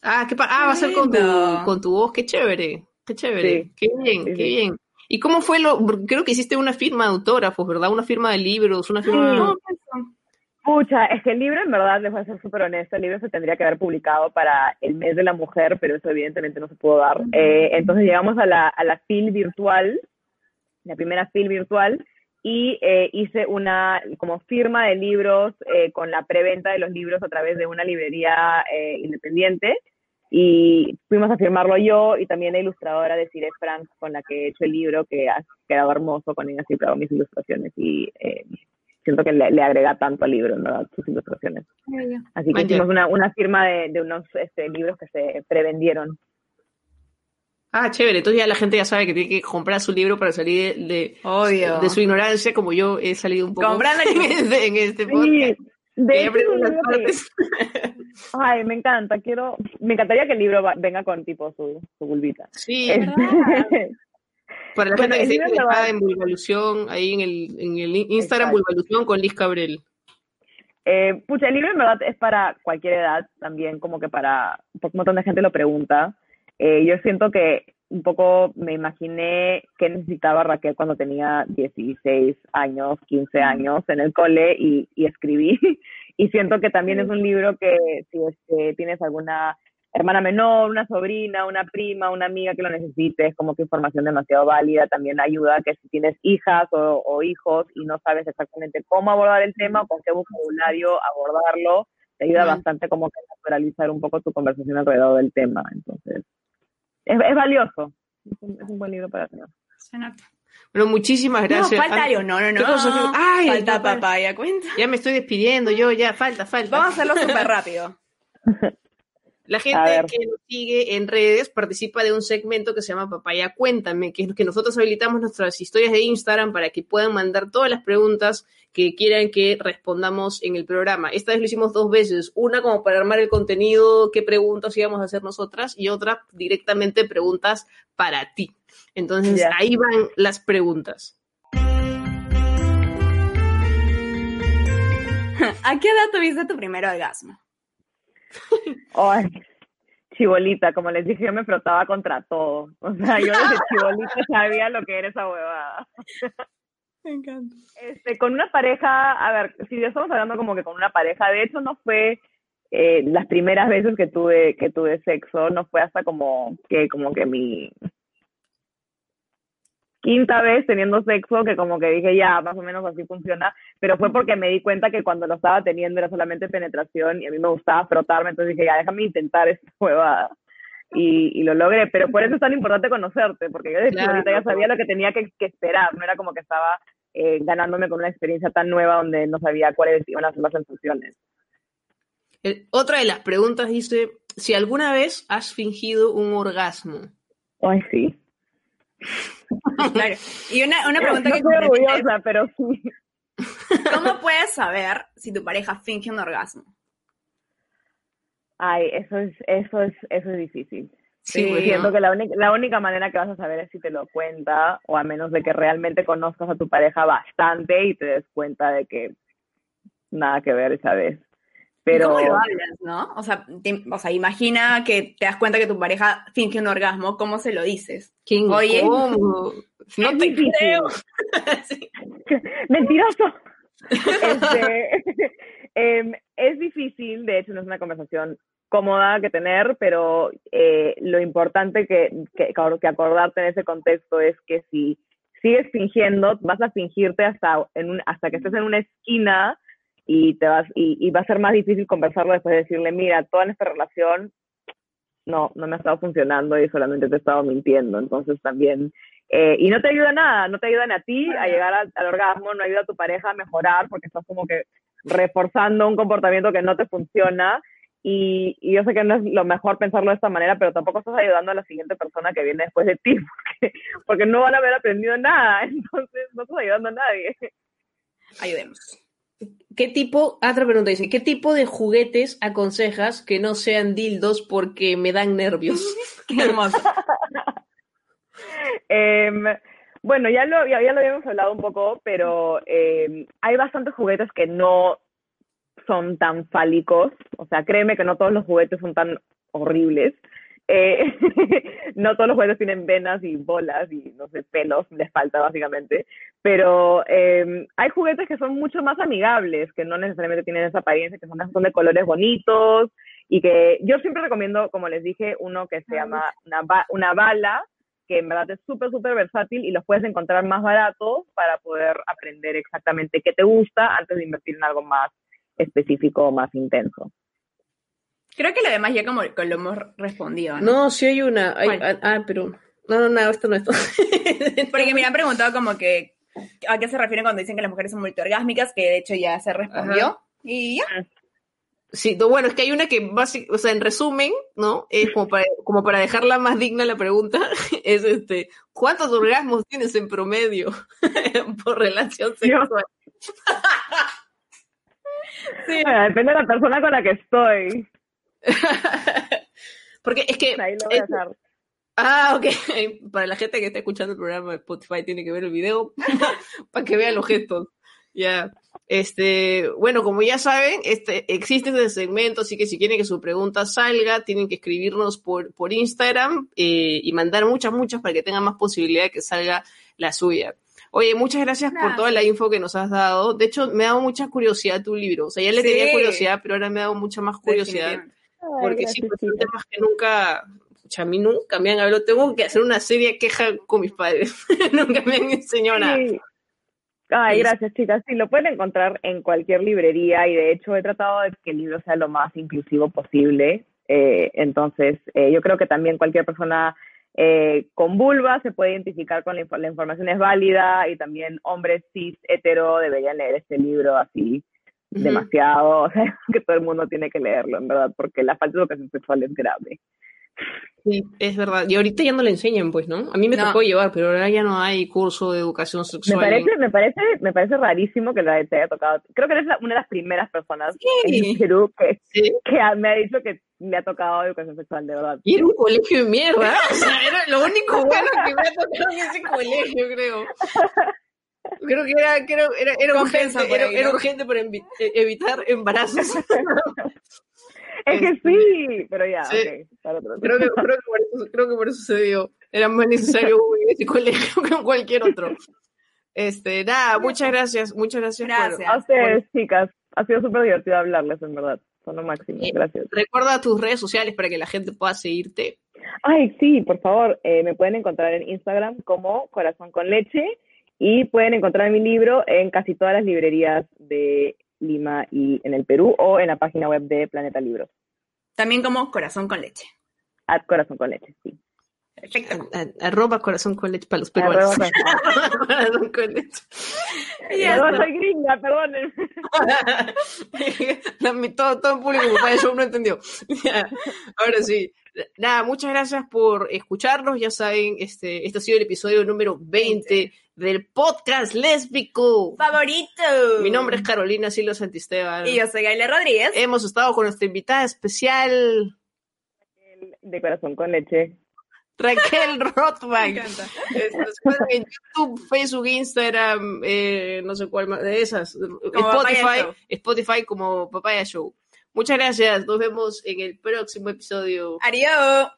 Speaker 7: Ah, qué ah, va a ser con tu, con tu voz, qué chévere, qué chévere,
Speaker 5: Sí.
Speaker 7: qué bien,
Speaker 5: Sí,
Speaker 7: qué
Speaker 5: sí.
Speaker 7: bien. ¿Y cómo fue lo? Creo que hiciste una firma de autógrafos, ¿verdad? Una firma de libros, una firma.
Speaker 4: No, eso.
Speaker 5: Pucha, es que el libro, en verdad, les voy a ser súper honesta, el libro se tendría que haber publicado para el mes de la mujer, pero eso evidentemente no se pudo dar. Eh, entonces llegamos a la, a la FIL virtual, la primera FIL virtual, y eh, hice una como firma de libros eh, con la preventa de los libros a través de una librería eh, independiente. Y fuimos a firmarlo yo y también la ilustradora de Cire Frank, con la que he hecho el libro, que ha quedado hermoso, con ella siempre hago mis ilustraciones y eh, siento que le, le agrega tanto al libro, verdad, sus ilustraciones. Así que hicimos una, una firma de, de unos este, libros que se prevendieron.
Speaker 7: Ah, chévere. Entonces ya la gente ya sabe que tiene que comprar su libro para salir de, de,
Speaker 4: Obvio.
Speaker 7: de su ignorancia, como yo he salido un poco
Speaker 4: Comprando
Speaker 7: en este, en este
Speaker 5: Sí,
Speaker 7: podcast.
Speaker 5: de
Speaker 7: He
Speaker 5: hecho, que- ay, me encanta, quiero, me encantaría que el libro va- venga con tipo su, su vulvita.
Speaker 7: Sí, para la
Speaker 5: bueno,
Speaker 7: gente que interesada
Speaker 5: va-
Speaker 7: en Vulvalución, ahí en el, en el Instagram
Speaker 5: Exacto.
Speaker 7: Vulvalución con Liz Cabrel.
Speaker 5: Eh, pucha, el libro en verdad es para cualquier edad, también como que para, un montón de gente lo pregunta. Eh, yo siento que un poco me imaginé qué necesitaba Raquel cuando tenía 16 años, 15 años en el cole y, y escribí. Y siento que también es un libro que si es que tienes alguna hermana menor, una sobrina, una prima, una amiga que lo necesite, es como que información demasiado válida. También ayuda que si tienes hijas o, o hijos y no sabes exactamente cómo abordar el tema o con qué vocabulario abordarlo, te ayuda bastante como que a naturalizar un poco tu conversación alrededor del tema. Entonces, es, es valioso. Es un, es un buen libro para tener.
Speaker 4: Se nota.
Speaker 7: Bueno, muchísimas gracias.
Speaker 4: No, falta
Speaker 7: Ah,
Speaker 4: algo. No, no, no.
Speaker 7: ¿Qué cosa? Ay,
Speaker 4: falta
Speaker 7: papá.
Speaker 4: papaya, cuenta.
Speaker 7: Ya me estoy despidiendo yo, ya, falta, falta.
Speaker 4: Vamos a hacerlo súper rápido.
Speaker 7: La gente que nos sigue en redes participa de un segmento que se llama Papaya Cuéntame, que es que nosotros habilitamos nuestras historias de Instagram para que puedan mandar todas las preguntas que quieran que respondamos en el programa. Esta vez lo hicimos dos veces, una como para armar el contenido, qué preguntas íbamos a hacer nosotras, y otra directamente preguntas para ti. Entonces ahí van las preguntas.
Speaker 4: ¿A qué edad tuviste tu primer orgasmo?
Speaker 5: Ay, chibolita, como les dije, yo me frotaba contra todo. O sea, yo desde chibolita sabía lo que era esa huevada.
Speaker 4: Me encanta.
Speaker 5: Este, con una pareja, a ver, si ya estamos hablando como que con una pareja, de hecho no fue eh, las primeras veces que tuve que tuve sexo, no fue hasta como que como que mi quinta vez teniendo sexo que como que dije ya más o menos así funciona, pero fue porque me di cuenta que cuando lo estaba teniendo era solamente penetración y a mí me gustaba frotarme, entonces dije ya déjame intentar esta huevada. Y, y lo logré, pero por eso es tan importante conocerte, porque yo desde
Speaker 7: Claro.
Speaker 5: ahorita ya sabía lo que tenía que, que esperar, no era como que estaba eh, ganándome con una experiencia tan nueva donde no sabía cuáles iban a ser las sensaciones.
Speaker 7: El- otra de las preguntas dice, si alguna vez has fingido un orgasmo.
Speaker 5: Ay, sí.
Speaker 4: Claro. Y una, una pregunta
Speaker 5: no
Speaker 4: que es,
Speaker 5: orgullosa, pero sí.
Speaker 4: ¿cómo puedes saber si tu pareja finge un orgasmo?
Speaker 5: Ay, eso es, eso es, eso es difícil.
Speaker 7: Sí, bueno.
Speaker 5: Siento que la única, la única manera que vas a saber es si te lo cuenta, o a menos de que realmente conozcas a tu pareja bastante y te des cuenta de que nada que ver esa vez. Pero
Speaker 4: ¿Cómo lo hablas, no? O sea, te- o sea, imagina que te das cuenta que tu pareja finge un orgasmo, ¿cómo se lo dices?
Speaker 7: Qué
Speaker 4: Oye.
Speaker 7: incómodo. No te
Speaker 5: difícil.
Speaker 7: creo. Sí.
Speaker 5: mentiroso. Este, em, es difícil, de hecho no es una conversación cómoda que tener, pero eh, lo importante que, que, que acordarte en ese contexto es que si sigues fingiendo, vas a fingirte hasta, en un, hasta que estés en una esquina y, te vas, y, y va a ser más difícil conversarlo después de decirle, mira, toda nuestra relación no, no me ha estado funcionando y solamente te he estado mintiendo. Entonces también eh, y no te ayuda nada, no te ayudan a ti a llegar al, al orgasmo, no ayuda a tu pareja a mejorar porque estás como que reforzando un comportamiento que no te funciona. Y, y yo sé que no es lo mejor pensarlo de esta manera, pero tampoco estás ayudando a la siguiente persona que viene después de ti, porque, porque no van a haber aprendido nada, entonces no estás ayudando a nadie.
Speaker 4: Ayudemos.
Speaker 7: ¿Qué tipo, otra pregunta dice, ¿qué tipo de juguetes aconsejas que no sean dildos porque me dan nervios?
Speaker 4: Qué hermoso.
Speaker 5: Em, bueno, ya lo, ya, ya lo habíamos hablado un poco, pero em, hay bastantes juguetes que no son tan fálicos. O sea, créeme que no todos los juguetes son tan horribles. Eh, no todos los juguetes tienen venas y bolas y, no sé, pelos, les falta básicamente. Pero eh, hay juguetes que son mucho más amigables, que no necesariamente tienen esa apariencia, que son, son de colores bonitos y que yo siempre recomiendo, como les dije, uno que se llama una, ba una bala, que en verdad es súper, súper versátil y los puedes encontrar más baratos para poder aprender exactamente qué te gusta antes de invertir en algo más específico o más intenso.
Speaker 4: Creo que lo demás ya como que lo hemos respondido, ¿no?
Speaker 7: No, sí hay una. Ah, ah, pero. No, no, no, esto no es.
Speaker 4: Porque me han preguntado como que a qué se refieren cuando dicen que las mujeres son multiorgásmicas, que de hecho ya se respondió.
Speaker 7: Ajá.
Speaker 4: Y ya.
Speaker 7: Sí, no, bueno, es que hay una que, o sea, en resumen, ¿no? Es como para, como para dejarla más digna la pregunta, es este, ¿cuántos orgasmos tienes en promedio por relación sexual?
Speaker 4: Sí.
Speaker 5: Bueno, depende de la persona con la que estoy.
Speaker 7: Porque es que,
Speaker 5: Ahí lo voy a
Speaker 7: es-
Speaker 5: hacer.
Speaker 7: ah, ok, para la gente que está escuchando el programa de Spotify tiene que ver el video para que vean los gestos. Ya. Este, bueno, como ya saben, este, existe este segmento, así que si quieren que su pregunta salga, tienen que escribirnos por, por Instagram eh, y mandar muchas, muchas para que tengan más posibilidad de que salga la suya. Oye, muchas gracias por toda la info que nos has dado. De hecho, me ha dado mucha curiosidad tu libro. O sea, ya le
Speaker 4: Sí.
Speaker 7: tenía curiosidad, pero ahora me ha dado mucha más curiosidad. Porque sí, pues, son temas que nunca, a mí nunca me han hablado. Tengo que hacer una seria queja con mis padres. nunca me han enseñado nada.
Speaker 5: Sí. Ay, gracias, chicas. Sí, lo pueden encontrar en cualquier librería y de hecho he tratado de que el libro sea lo más inclusivo posible. Eh, entonces, eh, yo creo que también cualquier persona eh, con vulva se puede identificar con la, la información es válida y también hombres cis hetero deberían leer este libro así Demasiado. O sea, que todo el mundo tiene que leerlo, en verdad, porque la falta de educación sexual es grave.
Speaker 7: Sí, es verdad. Y ahorita ya no le enseñan, pues, ¿no? A mí me
Speaker 4: No.
Speaker 7: tocó llevar, pero ahora ya no hay curso de educación
Speaker 5: Me
Speaker 7: sexual.
Speaker 5: parece, me parece, me parece rarísimo que la te haya tocado. Creo que eres la- una de las primeras personas
Speaker 4: Sí.
Speaker 5: en Perú que,
Speaker 7: Sí.
Speaker 5: que ha- me ha dicho que le ha tocado educación sexual, de verdad.
Speaker 7: Y era un colegio de mierda. O sea, era lo único bueno que me ha tocado en ese colegio, creo. Creo que era, creo, era, era, urgente,
Speaker 4: por
Speaker 7: era,
Speaker 4: ahí,
Speaker 7: era
Speaker 4: ¿no?
Speaker 7: urgente para envi- eh, evitar embarazos.
Speaker 5: Es que sí, pero ya,
Speaker 7: Sí.
Speaker 5: ok, para otro
Speaker 7: Creo que, creo, que por eso, creo que por eso se dio. Era más necesario en ese colegio que cualquier otro. Este, nada, muchas gracias, muchas gracias. por-
Speaker 4: Gracias.
Speaker 5: A ustedes, chicas, ha sido súper divertido hablarles, en verdad. Son lo máximo,
Speaker 7: Eh,
Speaker 5: gracias.
Speaker 7: Recuerda tus redes sociales para que la gente pueda seguirte.
Speaker 5: Ay, sí, por favor, eh, me pueden encontrar en Instagram como Corazón con Leche y pueden encontrar mi libro en casi todas las librerías de Lima y en el Perú o en la página web de Planeta Libros.
Speaker 4: También como corazón con leche.
Speaker 5: At Corazón con Leche, sí.
Speaker 4: Perfecto.
Speaker 7: A- arroba corazón con leche para los peruanos.
Speaker 5: Arroba
Speaker 7: corazón con leche.
Speaker 4: Ya
Speaker 5: No,
Speaker 4: está.
Speaker 5: soy gringa, perdonen.
Speaker 7: Todo, todo el público papá de show no entendió. Ya, Ahora sí. Nada, muchas gracias por escucharnos. Ya saben, este, este ha sido el episodio número 20 del podcast Lésbico.
Speaker 4: Favorito.
Speaker 7: Mi nombre es Carolina Silo Santisteban.
Speaker 4: Y yo soy Gaile Rodríguez.
Speaker 7: Hemos estado con nuestra invitada especial,
Speaker 5: De Corazón con Leche.
Speaker 7: Raquel
Speaker 4: Me
Speaker 7: Rothbach.
Speaker 4: encanta.
Speaker 7: Este, en YouTube, Facebook, Instagram, eh, no sé cuál más de esas.
Speaker 4: Papaya
Speaker 7: Spotify. Spotify como Papaya Show. Muchas gracias. Nos vemos en el próximo episodio.
Speaker 4: Adiós.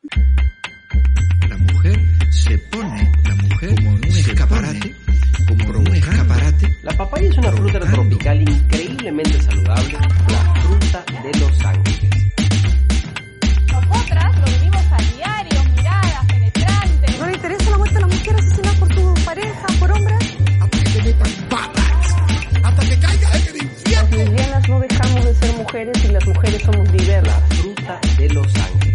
Speaker 2: La mujer se pone, la mujer como un escaparate, como un escaparate.
Speaker 3: La papaya es una fruta tropical increíblemente saludable, la fruta de Los Ángeles.
Speaker 8: Nosotras
Speaker 9: la la mujer asesinada por tu pareja, por hombres?
Speaker 6: Hasta que te metan patas. Hasta que caigas en el infierno.
Speaker 7: Las lesbianas no dejamos de ser mujeres y las mujeres somos
Speaker 3: La
Speaker 7: diversas.
Speaker 3: fruta de Los Ángeles.